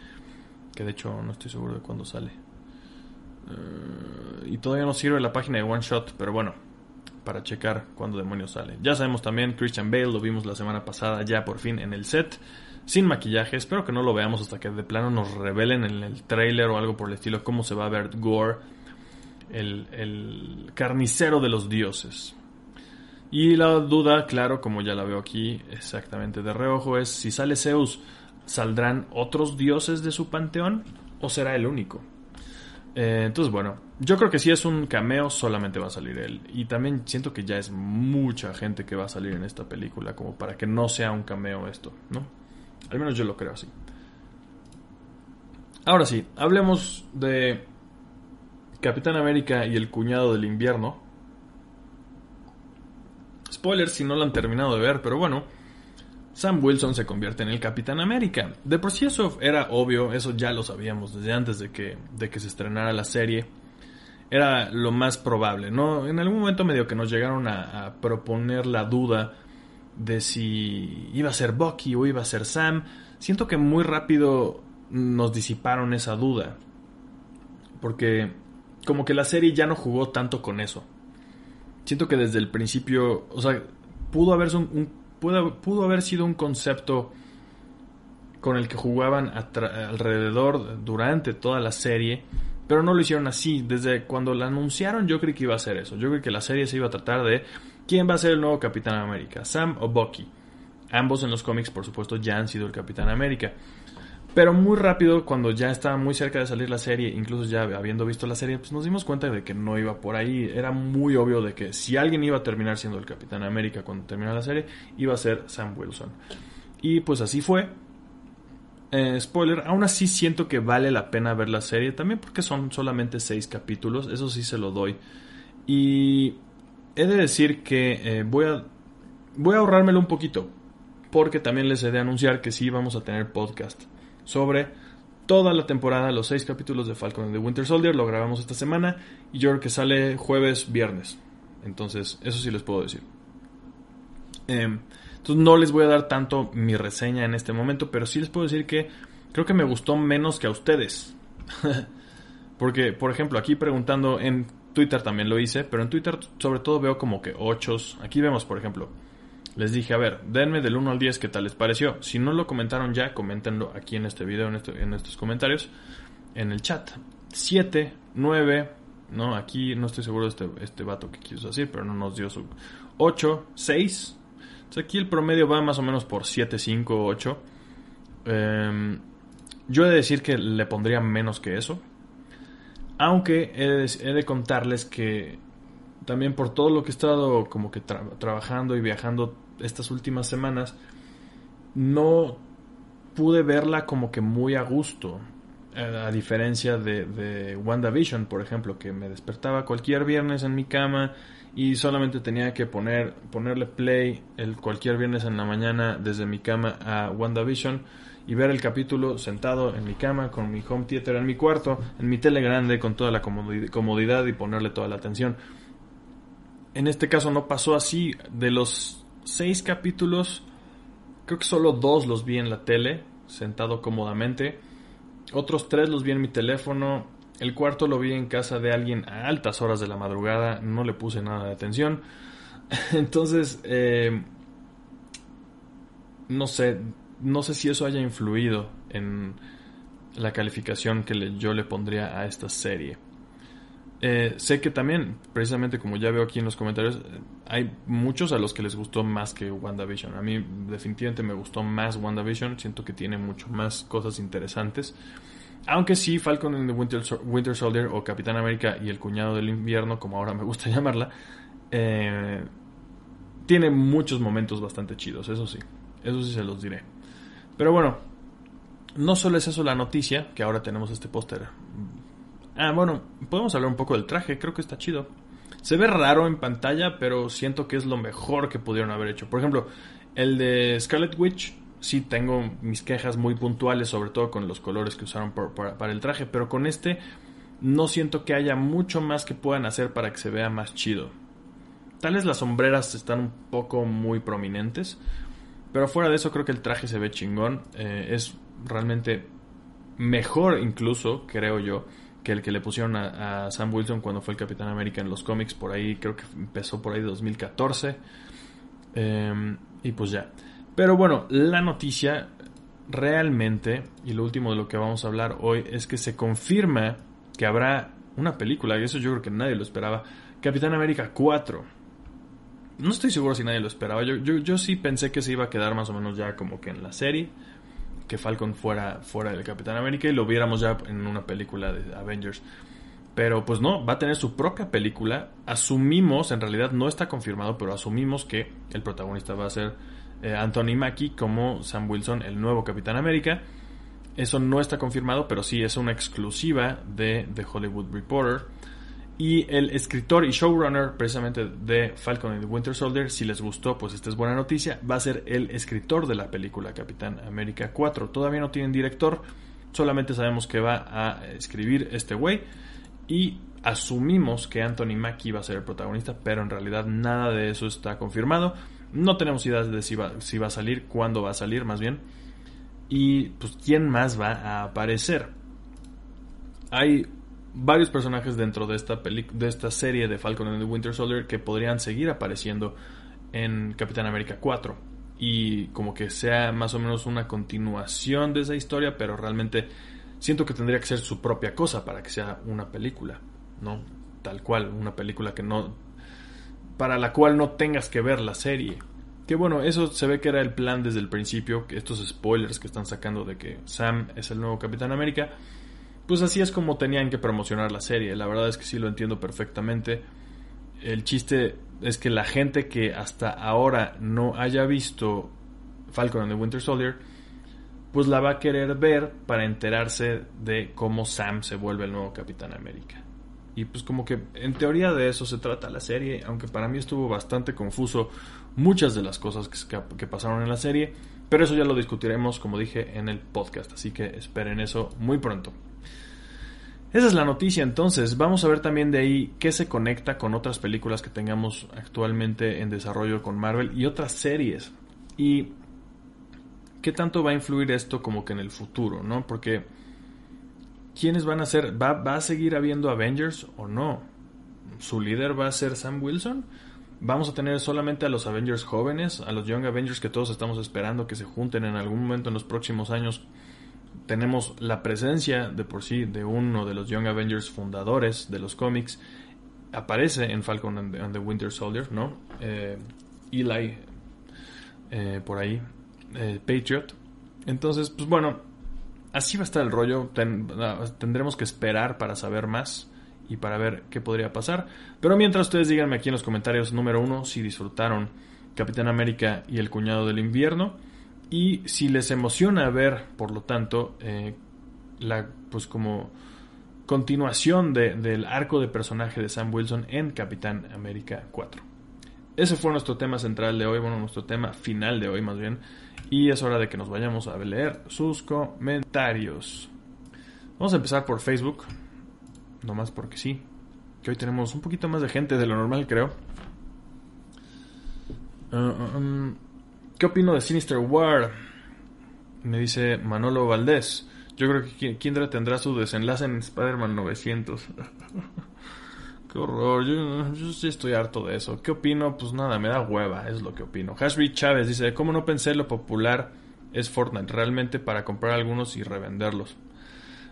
Que de hecho no estoy seguro de cuándo sale. Eh, y todavía no sirve la página de One Shot, pero bueno, para checar cuándo demonios sale. Ya sabemos también, Christian Bale lo vimos la semana pasada ya por fin en el set, sin maquillaje. Espero que no lo veamos hasta que de plano nos revelen en el trailer o algo por el estilo cómo se va a ver Gore, el, el carnicero de los dioses. Y la duda, claro, como ya la veo aquí exactamente de reojo, es si sale Zeus, ¿saldrán otros dioses de su panteón o será el único? Eh, entonces, bueno, yo creo que si es un cameo, solamente va a salir él. Y también siento que ya es mucha gente que va a salir en esta película, como para que no sea un cameo esto, ¿no? Al menos yo lo creo así. Ahora sí, hablemos de Capitán América y el cuñado del invierno. Spoilers si no lo han terminado de ver, pero bueno. Sam Wilson se convierte en el Capitán América. De por sí eso era obvio, eso ya lo sabíamos desde antes de que, de que se estrenara la serie. Era lo más probable, ¿no? En algún momento medio que nos llegaron a, proponer la duda de si iba a ser Bucky o iba a ser Sam. Siento que muy rápido nos disiparon esa duda. Porque como que la serie ya no jugó tanto con eso siento que desde el principio, o sea, pudo haber, un, pudo, haber sido un concepto con el que jugaban alrededor durante toda la serie, pero no lo hicieron así. Desde cuando la anunciaron yo creí que iba a ser eso. Yo creí que la serie se iba a tratar de quién va a ser el nuevo Capitán América, Sam o Bucky. Ambos en los cómics, por supuesto, ya han sido el Capitán América. Pero muy rápido, cuando ya estaba muy cerca de salir la serie, incluso ya habiendo visto la serie, pues nos dimos cuenta de que no iba por ahí. Era muy obvio de que si alguien iba a terminar siendo el Capitán América cuando terminara la serie, iba a ser Sam Wilson. Y pues así fue. Eh, spoiler, aún así siento que vale la pena ver la serie, también porque son solamente seis capítulos, eso sí se lo doy. Y he de decir que eh, voy a voy a ahorrármelo un poquito, porque también les he de anunciar que sí vamos a tener podcast sobre toda la temporada, los seis capítulos de Falcon and the Winter Soldier. Lo grabamos esta semana y yo creo que sale jueves, viernes. Entonces, eso sí les puedo decir. Em, entonces, no les voy a dar tanto mi reseña en este momento, pero sí les puedo decir que creo que me gustó menos que a ustedes. Porque, por ejemplo, aquí preguntando en Twitter también lo hice, pero en Twitter sobre todo veo como que ochos. Aquí vemos, por ejemplo, les dije, a ver, denme del 1 al 10 qué tal les pareció. Si no lo comentaron ya, coméntenlo aquí en este video, en, en estos comentarios, en el chat. 7, 9, no, aquí no estoy seguro de este, este vato que quiso decir, pero no nos dio su 8, 6. Entonces aquí el promedio va más o menos por 7, 5, 8. yo he de decir que le pondría menos que eso. Aunque he de contarles que también por todo lo que he estado como que trabajando y viajando estas últimas semanas, no pude verla como que muy a gusto. a diferencia de, de WandaVision, por ejemplo, que me despertaba cualquier viernes en mi cama y solamente tenía que poner, ponerle play el cualquier viernes en la mañana desde mi cama a WandaVision y ver el capítulo sentado en mi cama con mi home theater en mi cuarto, en mi tele grande con toda la comodidad y ponerle toda la atención. En este caso no pasó así. De los seis capítulos, creo que solo dos los vi en la tele, sentado cómodamente. Otros tres los vi en mi teléfono. El cuarto lo vi en casa de alguien a altas horas de la madrugada. No le puse nada de atención. Entonces, eh, no sé, no sé si eso haya influido en la calificación que yo le pondría a esta serie. Eh, sé que también, precisamente como ya veo aquí en los comentarios, hay muchos a los que les gustó más que WandaVision. A mí definitivamente me gustó más WandaVision, siento que tiene mucho más cosas interesantes. Aunque sí, Falcon and the Winter, Winter Soldier o Capitán América y el Cuñado del Invierno, como ahora me gusta llamarla, eh, tiene muchos momentos bastante chidos, eso sí, eso sí se los diré. Pero bueno, no solo es eso la noticia, que ahora tenemos este póster Ah, bueno, podemos hablar un poco del traje, creo que está chido. Se ve raro en pantalla, pero siento que es lo mejor que pudieron haber hecho. Por ejemplo, el de Scarlet Witch, sí tengo mis quejas muy puntuales, sobre todo con los colores que usaron para el traje, pero con este no siento que haya mucho más que puedan hacer para que se vea más chido. Tal vez las sombreras están un poco muy prominentes, pero fuera de eso creo que el traje se ve chingón. Eh, es realmente mejor incluso, creo yo, que el que le pusieron a, Sam Wilson cuando fue el Capitán América en los cómics, por ahí creo que empezó por ahí 2014. Em, y pues ya. Pero bueno, la noticia realmente, y lo último de lo que vamos a hablar hoy, es que se confirma que habrá una película, y eso yo creo que nadie lo esperaba, Capitán América 4. No estoy seguro si nadie lo esperaba, yo, yo, yo sí pensé que se iba a quedar más o menos ya como que en la serie que Falcon fuera fuera del Capitán América y lo viéramos ya en una película de Avengers. Pero pues no, va a tener su propia película. Asumimos, en realidad no está confirmado, pero asumimos que el protagonista va a ser eh, Anthony Mackie como Sam Wilson, el nuevo Capitán América. Eso no está confirmado, pero sí es una exclusiva de The Hollywood Reporter. Y el escritor y showrunner precisamente de Falcon and the Winter Soldier, si les gustó, pues esta es buena noticia, va a ser el escritor de la película Capitán América 4. Todavía no tienen director, solamente sabemos que va a escribir este güey y asumimos que Anthony Mackie va a ser el protagonista, pero en realidad nada de eso está confirmado. No tenemos idea de si va, si va a salir, cuándo va a salir más bien. Y pues quién más va a aparecer. Hay varios personajes dentro de esta, de esta serie de Falcon and the Winter Soldier que podrían seguir apareciendo en Capitán América 4 y como que sea más o menos una continuación de esa historia, pero realmente siento que tendría que ser su propia cosa para que sea una película, ¿no? Tal cual, una película que no para la cual no tengas que ver la serie. Que bueno, eso se ve que era el plan desde el principio, estos spoilers que están sacando de que Sam es el nuevo Capitán América pues así es como tenían que promocionar la serie. La verdad es que sí lo entiendo perfectamente. El chiste es que la gente que hasta ahora no haya visto Falcon and the Winter Soldier, pues la va a querer ver para enterarse de cómo Sam se vuelve el nuevo Capitán América. Y pues como que en teoría de eso se trata la serie, aunque para mí estuvo bastante confuso muchas de las cosas que, que pasaron en la serie, pero eso ya lo discutiremos, como dije, en el podcast, así que esperen eso muy pronto. Esa es la noticia entonces. Vamos a ver también de ahí qué se conecta con otras películas que tengamos actualmente en desarrollo con Marvel y otras series. Y qué tanto va a influir esto como que en el futuro, ¿no? Porque ¿quiénes van a ser? ¿Va, va a seguir habiendo Avengers o no? ¿Su líder va a ser Sam Wilson? ¿Vamos a tener solamente a los Avengers jóvenes, a los Young Avengers que todos estamos esperando que se junten en algún momento en los próximos años tenemos la presencia de por sí de uno de los Young Avengers fundadores de los cómics. Aparece en Falcon and the, Winter Soldier, ¿no? Eh, Eli, eh, por ahí, eh, Patriot. Entonces, pues bueno, así va a estar el rollo. Ah, tendremos que esperar para saber más y para ver qué podría pasar. Pero mientras ustedes díganme aquí en los comentarios, número uno, si disfrutaron Capitán América y el Cuñado del Invierno. Y si les emociona ver, por lo tanto, eh, la, pues como continuación del arco de personaje de Sam Wilson en Capitán América 4. Ese fue nuestro tema central de hoy, bueno, nuestro tema final de hoy más bien. Y es hora de que nos vayamos a leer sus comentarios. Vamos a empezar por Facebook. Nomás porque sí. Que hoy tenemos un poquito más de gente de lo normal, creo. Uh, um, ¿Qué opino de Sinister War? Me dice Manolo Valdés. Yo creo que Kindra tendrá su desenlace en Spider-Man 900. Qué horror, yo, yo, sí estoy harto de eso. ¿Qué opino? Pues nada, me da hueva, es lo que opino. Hashby Chávez dice, ¿cómo no pensé lo popular es Fortnite realmente para comprar algunos y revenderlos?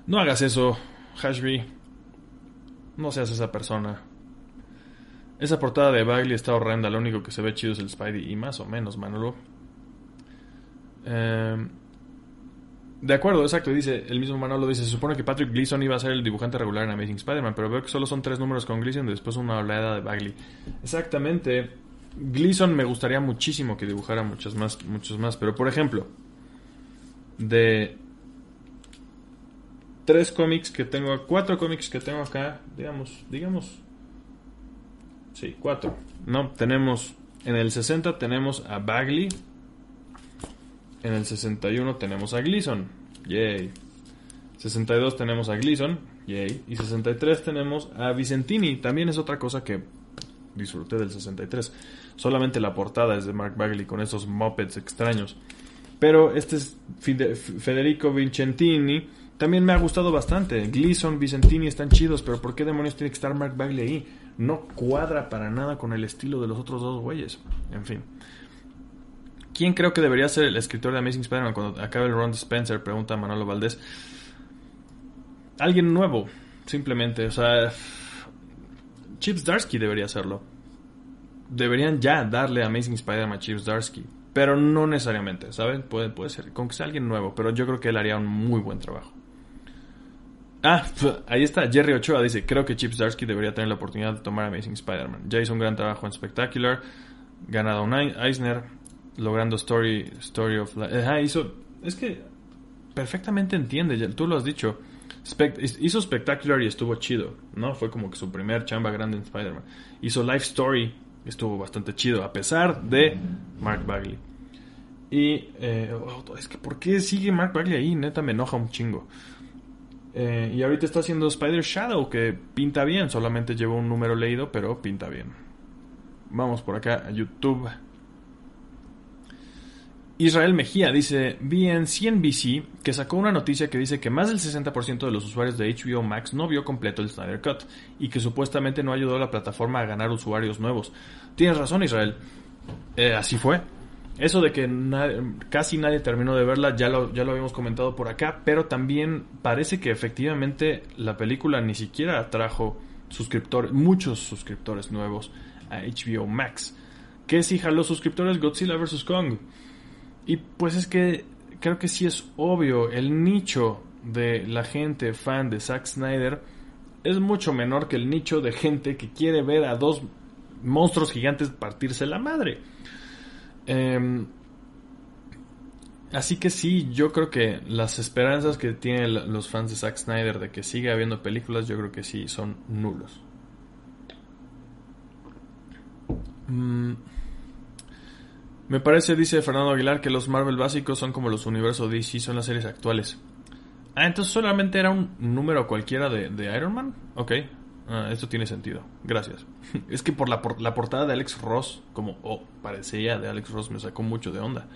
No hagas eso, Hashby. No seas esa persona. Esa portada de Bagley está horrenda, lo único que se ve chido es el Spidey y más o menos, Manolo. Eh, de acuerdo, exacto. Dice, el mismo Manolo dice, se supone que Patrick Gleason iba a ser el dibujante regular en Amazing Spider-Man, pero veo que solo son tres números con Gleason y después una oleada de Bagley. Exactamente. Gleason me gustaría muchísimo que dibujara muchos más, muchos más. Pero por ejemplo, de tres cómics que tengo, cuatro cómics que tengo acá, digamos, digamos, sí, cuatro. No, tenemos en el 60 tenemos a Bagley, en el 61 tenemos a Gleason. Yay. 62 tenemos a Gleason. Yay. Y 63 tenemos a Vicentini. También es otra cosa que disfruté del 63. Solamente la portada es de Mark Bagley con esos mopeds extraños. Pero este es Federico Vincentini. También me ha gustado bastante. Gleason, Vicentini están chidos, pero ¿por qué demonios tiene que estar Mark Bagley ahí? No cuadra para nada con el estilo de los otros dos güeyes. En fin. ¿Quién creo que debería ser el escritor de Amazing Spider-Man cuando acabe el Ron Spencer? Pregunta Manolo Valdés. Alguien nuevo, simplemente. O sea, Chips Darsky debería hacerlo. Deberían ya darle Amazing Spider-Man a Chips Darsky. Pero no necesariamente, ¿saben? Puede, puede ser, con que sea alguien nuevo. Pero yo creo que él haría un muy buen trabajo. Ah, ahí está, Jerry Ochoa dice, creo que Chips Darsky debería tener la oportunidad de tomar Amazing Spider-Man. Ya hizo un gran trabajo en Spectacular, ganado un Eisner, logrando Story, story of Life. hizo. Es que perfectamente entiende, ya, tú lo has dicho. hizo Spectacular y estuvo chido, ¿no? Fue como que su primer chamba grande en Spider-Man. Hizo Life Story, estuvo bastante chido, a pesar de Mark Bagley. Y eh, oh, es que, ¿por qué sigue Mark Bagley ahí? Neta, me enoja un chingo. Eh, y ahorita está haciendo Spider Shadow, que pinta bien, solamente lleva un número leído, pero pinta bien. Vamos por acá a YouTube. Israel Mejía dice, vi en CNBC que sacó una noticia que dice que más del 60% de los usuarios de HBO Max no vio completo el Snyder Cut y que supuestamente no ayudó a la plataforma a ganar usuarios nuevos. Tienes razón Israel, eh, así fue. Eso de que casi nadie terminó de verla ya lo, ya lo habíamos comentado por acá, pero también parece que efectivamente la película ni siquiera atrajo suscriptores, muchos suscriptores nuevos a HBO Max. Que si jaló suscriptores Godzilla vs. Kong. Y pues es que creo que sí es obvio, el nicho de la gente fan de Zack Snyder es mucho menor que el nicho de gente que quiere ver a dos monstruos gigantes partirse la madre. Em, así que sí, yo creo que las esperanzas que tienen los fans de Zack Snyder de que siga habiendo películas, yo creo que sí, son nulos. Mm. Me parece, dice Fernando Aguilar, que los Marvel básicos son como los universos DC, son las series actuales. Ah, entonces solamente era un número cualquiera de, Iron Man. Ok, ah, esto tiene sentido. Gracias. es que por la, la, portada de Alex Ross, como oh, parecía de Alex Ross, me sacó mucho de onda.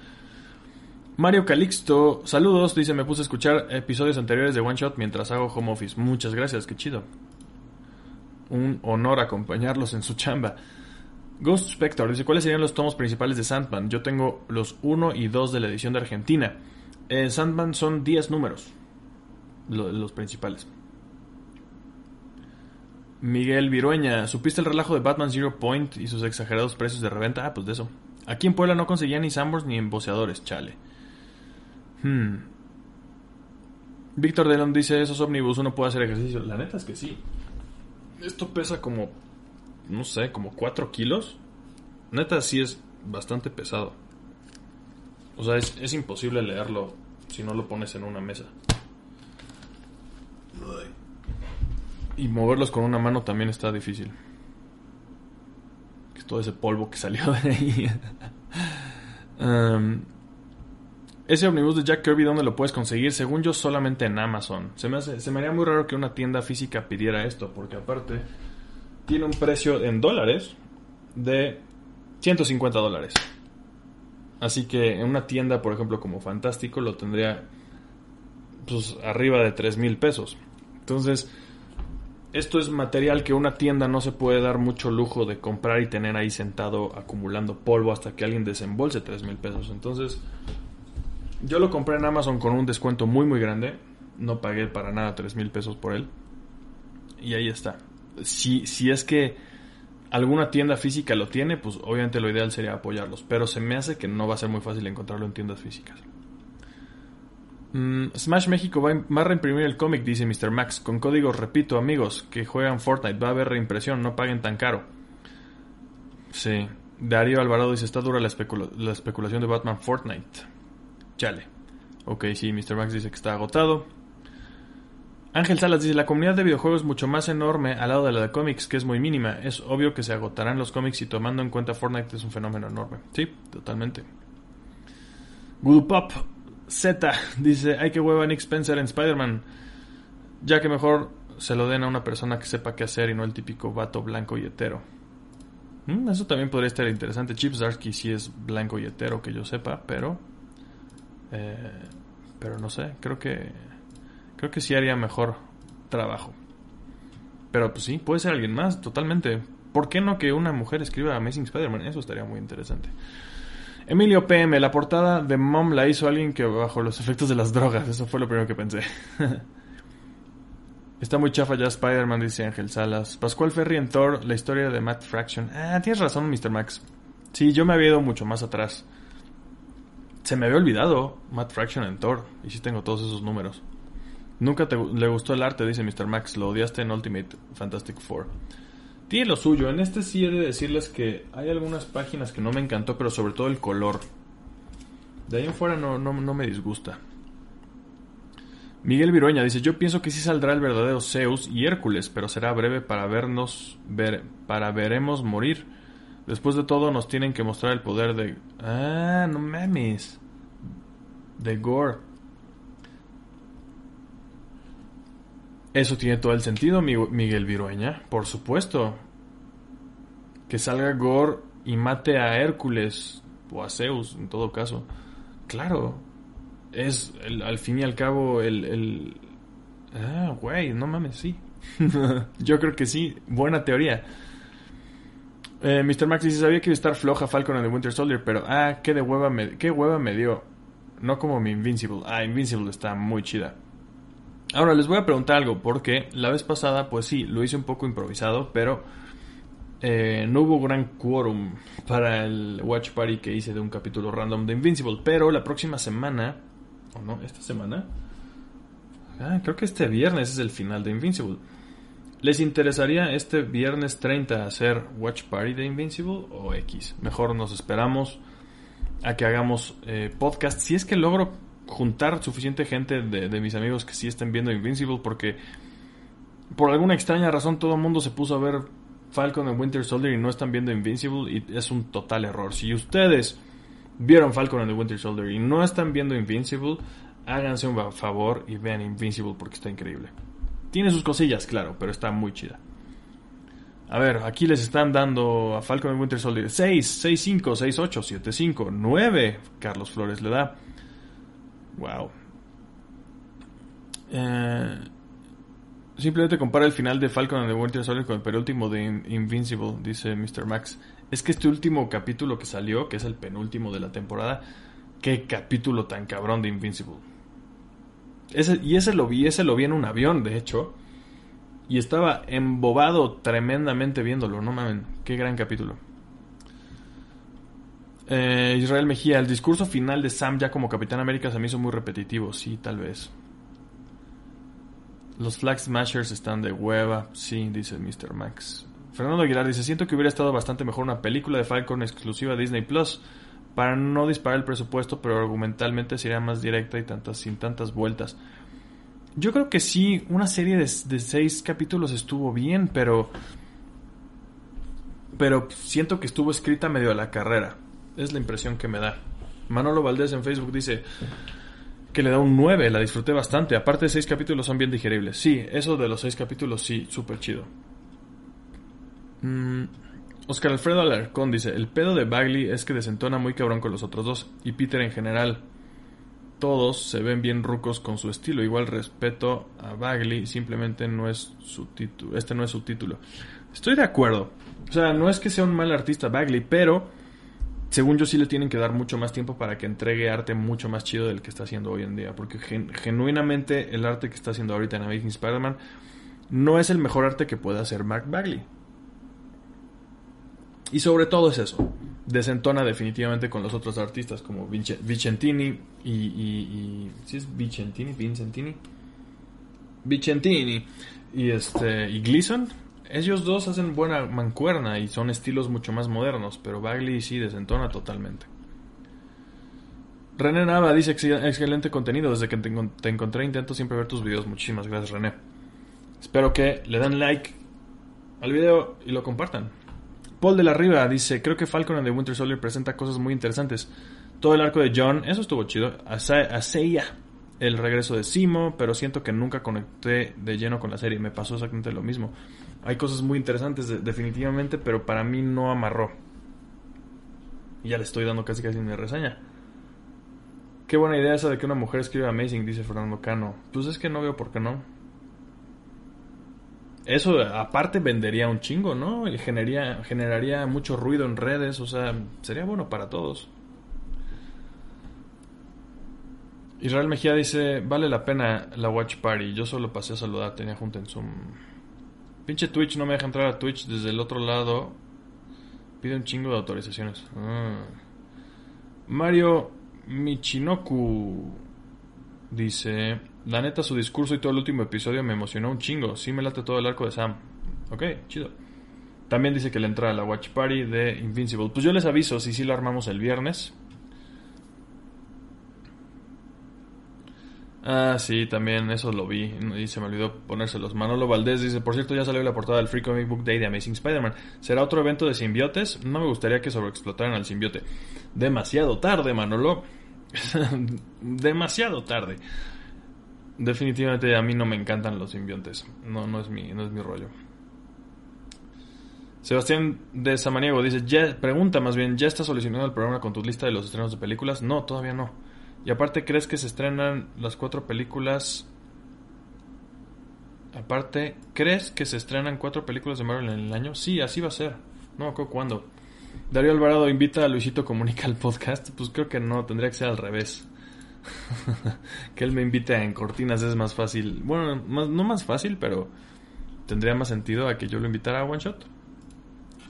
Mario Calixto, saludos, dice, me puse a escuchar episodios anteriores de One Shot mientras hago home office. Muchas gracias, qué chido. Un honor acompañarlos en su chamba. Ghost Spector dice, ¿cuáles serían los tomos principales de Sandman? Yo tengo los 1 y 2 de la edición de Argentina. En Sandman son 10 números, los principales. Miguel Virueña, ¿supiste el relajo de Batman Zero Point y sus exagerados precios de reventa? Ah, pues de eso. Aquí en Puebla no conseguía ni Sambors ni emboceadores, chale. Hmm. Víctor Delon dice, esos ómnibus uno puede hacer ejercicio. La neta es que sí. Esto pesa como no sé, como 4 kilos. Neta, sí es bastante pesado. O sea, es, imposible leerlo si no lo pones en una mesa. Y moverlos con una mano también está difícil. Todo ese polvo que salió de ahí. Um, ese omnibus de Jack Kirby, ¿dónde lo puedes conseguir? Según yo, solamente en Amazon. Se me, hace, se me haría muy raro que una tienda física pidiera esto, porque aparte tiene un precio en dólares de 150 dólares. Así que en una tienda, por ejemplo, como Fantástico, lo tendría pues arriba de 3 mil pesos. Entonces, esto es material que una tienda no se puede dar mucho lujo de comprar y tener ahí sentado acumulando polvo hasta que alguien desembolse 3 mil pesos. Entonces, yo lo compré en Amazon con un descuento muy muy grande. No pagué para nada 3 mil pesos por él. Y ahí está. Si, si es que alguna tienda física lo tiene, pues obviamente lo ideal sería apoyarlos. Pero se me hace que no va a ser muy fácil encontrarlo en tiendas físicas. Mm, Smash México va, a reimprimir el cómic, dice Mr. Max, con códigos, repito, amigos, que juegan Fortnite, va a haber reimpresión, no paguen tan caro. Sí. Darío Alvarado dice, está dura la, la especulación de Batman Fortnite. Chale. Ok, sí, Mr. Max dice que está agotado. Ángel Salas dice, la comunidad de videojuegos es mucho más enorme al lado de la de cómics, que es muy mínima. Es obvio que se agotarán los cómics y tomando en cuenta Fortnite es un fenómeno enorme. Sí, totalmente. Good Pop Z dice, hay que hueva Nick Spencer en Spider-Man, ya que mejor se lo den a una persona que sepa qué hacer y no el típico vato blanco y hetero. Mm, eso también podría estar interesante. Chip Zarsky sí es blanco y hetero, que yo sepa, pero... Eh, pero no sé, creo que... Creo que sí haría mejor trabajo. Pero pues sí, puede ser alguien más, totalmente. ¿Por qué no que una mujer escriba Amazing Spider-Man? Eso estaría muy interesante. Emilio PM, la portada de Mom la hizo alguien que bajo los efectos de las drogas. Eso fue lo primero que pensé. Está muy chafa ya Spider-Man, dice Ángel Salas. Pascual Ferry en Thor, la historia de Matt Fraction. Ah, tienes razón, Mr. Max. Sí, yo me había ido mucho más atrás. Se me había olvidado Matt Fraction en Thor. Y sí tengo todos esos números. Nunca te, le gustó el arte, dice Mr. Max. Lo odiaste en Ultimate Fantastic Four tiene lo suyo. En este sí he de decirles que hay algunas páginas que no me encantó, pero sobre todo el color. De ahí en fuera no, no, me disgusta. Miguel Virueña dice, yo pienso que sí saldrá el verdadero Zeus y Hércules, pero será breve para vernos, ver, para veremos morir. Después de todo nos tienen que mostrar el poder de... Ah, no mames. De Gore. Eso tiene todo el sentido, Miguel Virueña. Por supuesto. Que salga Gore y mate a Hércules o a Zeus, en todo caso. Claro. Es al fin y al cabo el. Ah, güey, no mames, sí. Yo creo que sí. Buena teoría. Eh, Mr. Max dice: Sabía que iba a estar floja Falcon en The Winter Soldier, pero ah, qué de hueva me, qué hueva me dio. No como mi Invincible. Ah, Invincible está muy chida. Ahora les voy a preguntar algo, porque la vez pasada, pues sí, lo hice un poco improvisado, pero eh, no hubo gran quórum para el Watch Party que hice de un capítulo random de Invincible. Pero la próxima semana, o no, esta semana, ah, creo que este viernes es el final de Invincible. ¿Les interesaría este viernes 30 hacer Watch Party de Invincible o X? Mejor nos esperamos a que hagamos eh, podcast. Si es que logro juntar suficiente gente de, mis amigos que sí estén viendo Invincible porque por alguna extraña razón todo el mundo se puso a ver Falcon and Winter Soldier y no están viendo Invincible y es un total error. Si ustedes vieron Falcon the Winter Soldier y no están viendo Invincible, háganse un favor y vean Invincible porque está increíble. Tiene sus cosillas, claro, pero está muy chida. A ver, aquí les están dando a Falcon and Winter Soldier 6, 6, 5, 6, 8, 7, 5, 9. Carlos Flores le da. Wow. Eh, simplemente compara el final de Falcon and the Winter Soldier con el penúltimo de Invincible, dice Mr. Max. Es que este último capítulo que salió, que es el penúltimo de la temporada, qué capítulo tan cabrón de Invincible. Ese, y ese lo vi, ese lo vi en un avión, de hecho. Y estaba embobado tremendamente viéndolo, no mames, qué gran capítulo. Eh, Israel Mejía, el discurso final de Sam ya como Capitán América se me hizo muy repetitivo, sí, tal vez. Los Flag Smashers están de hueva, sí, dice Mr. Max. Fernando Aguilar dice, siento que hubiera estado bastante mejor una película de Falcon exclusiva Disney Plus para no disparar el presupuesto, pero argumentalmente sería más directa y sin tantas vueltas. Yo creo que sí, una serie de, de seis capítulos estuvo bien, pero. Pero siento que estuvo escrita medio a la carrera. Es la impresión que me da. Manolo Valdés en Facebook dice que le da un 9, la disfruté bastante. Aparte de seis capítulos son bien digeribles. Sí, eso de los seis capítulos sí, súper chido. Mm, Oscar Alfredo Alarcón dice, el pedo de Bagley es que desentona muy cabrón con los otros dos. Y Peter en general. Todos se ven bien rucos con su estilo. Igual respeto a Bagley, simplemente no es su título. Este no es su título. Estoy de acuerdo. O sea, no es que sea un mal artista Bagley, pero según yo sí le tienen que dar mucho más tiempo para que entregue arte mucho más chido del que está haciendo hoy en día. Porque genuinamente el arte que está haciendo ahorita en Amazing Spider-Man no es el mejor arte que puede hacer Mark Bagley. Y sobre todo es eso. Desentona definitivamente con los otros artistas como Vicentini y, y, ¿Sí es Vicentini? Vincentini. Vicentini y este y Gleason. Ellos dos hacen buena mancuerna y son estilos mucho más modernos, pero Bagley sí desentona totalmente. René Nava dice excelente contenido. Desde que te, encontré intento siempre ver tus videos. Muchísimas gracias René. Espero que le den like al video y lo compartan. Paul de la Riva dice, creo que Falcon and the Winter Soldier presenta cosas muy interesantes. Todo el arco de John, eso estuvo chido. Seiya, el regreso de Simo, pero siento que nunca conecté de lleno con la serie. Me pasó exactamente lo mismo. Hay cosas muy interesantes definitivamente, pero para mí no amarró. Y ya le estoy dando casi casi mi reseña. Qué buena idea esa de que una mujer escriba Amazing, dice Fernando Cano. Pues es que no veo por qué no. Eso aparte vendería un chingo, ¿no? Y generaría, generaría mucho ruido en redes, o sea, sería bueno para todos. Israel Mejía dice, vale la pena la Watch Party. Yo solo pasé a saludar, tenía junto en Zoom. Pinche Twitch no me deja entrar a Twitch desde el otro lado. Pide un chingo de autorizaciones. Ah. Mario Michinoku dice, la neta, su discurso y todo el último episodio me emocionó un chingo. Sí me late todo el arco de Sam. Ok, chido. También dice que le entra a la Watch Party de Invincible. Pues yo les aviso si sí lo armamos el viernes. Ah, sí, también eso lo vi y se me olvidó ponérselos. Manolo Valdés dice, por cierto, ya salió la portada del Free Comic Book Day de Amazing Spider-Man. ¿Será otro evento de simbiotes? No me gustaría que sobreexplotaran al simbiote. Demasiado tarde, Manolo. Demasiado tarde. Definitivamente a mí no me encantan los simbiontes. No, no es mi, no es mi rollo. Sebastián de Samaniego dice, ya, pregunta más bien, ¿ya estás solucionando el programa con tu lista de los estrenos de películas? No, todavía no. Y aparte, ¿crees que se estrenan las cuatro películas? Aparte, ¿crees que se estrenan cuatro películas de Marvel en el año? Sí, así va a ser. No me cuándo. Darío Alvarado invita a Luisito Comunica al podcast. Pues creo que no, tendría que ser al revés. que él me invite en cortinas es más fácil. Bueno, no más fácil, pero tendría más sentido a que yo lo invitara a One Shot.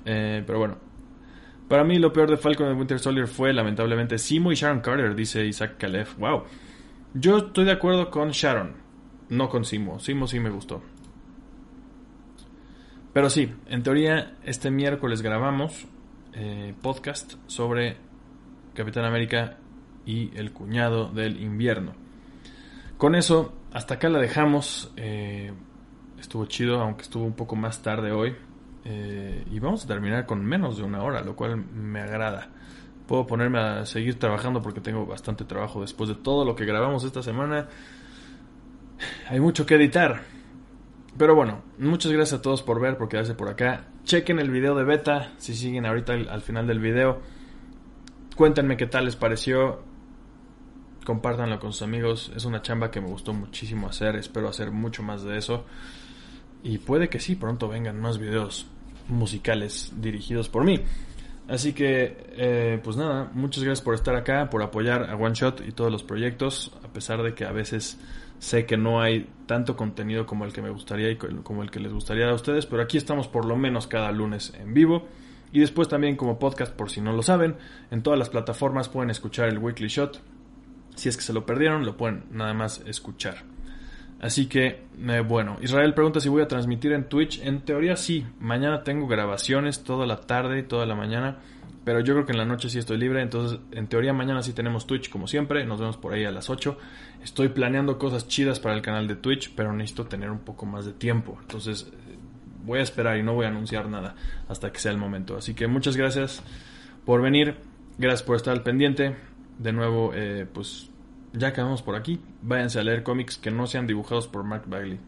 Eh, pero bueno. Para mí lo peor de Falcon and Winter Soldier fue lamentablemente Simo y Sharon Carter, dice Isaac Calef. Wow. Yo estoy de acuerdo con Sharon, no con Simo. Simo sí me gustó. Pero sí, en teoría este miércoles grabamos eh, podcast sobre Capitán América y el cuñado del invierno. Con eso, hasta acá la dejamos. Eh, estuvo chido, aunque estuvo un poco más tarde hoy. Eh, y vamos a terminar con menos de una hora, lo cual me agrada. Puedo ponerme a seguir trabajando porque tengo bastante trabajo después de todo lo que grabamos esta semana. Hay mucho que editar. Pero bueno, muchas gracias a todos por ver, por quedarse por acá. Chequen el video de beta, si siguen ahorita al final del video. Cuéntenme qué tal les pareció compártanlo con sus amigos. Es una chamba que me gustó muchísimo hacer. Espero hacer mucho más de eso. Y puede que sí, pronto vengan más videos musicales dirigidos por mí. Así que, eh, pues nada, muchas gracias por estar acá, por apoyar a One Shot y todos los proyectos, a pesar de que a veces sé que no hay tanto contenido como el que me gustaría y como el que les gustaría a ustedes, pero aquí estamos por lo menos cada lunes en vivo. Y después también como podcast, por si no lo saben, en todas las plataformas pueden escuchar el Weekly Shot si es que se lo perdieron, lo pueden nada más escuchar. Así que, bueno, Israel pregunta si voy a transmitir en Twitch. En teoría sí, mañana tengo grabaciones toda la tarde y toda la mañana, pero yo creo que en la noche sí estoy libre, entonces en teoría mañana sí tenemos Twitch como siempre, nos vemos por ahí a las 8. Estoy planeando cosas chidas para el canal de Twitch, pero necesito tener un poco más de tiempo, entonces voy a esperar y no voy a anunciar nada hasta que sea el momento. Así que muchas gracias por venir, gracias por estar al pendiente. De nuevo, eh, pues ya acabamos por aquí. Váyanse a leer cómics que no sean dibujados por Mark Bagley.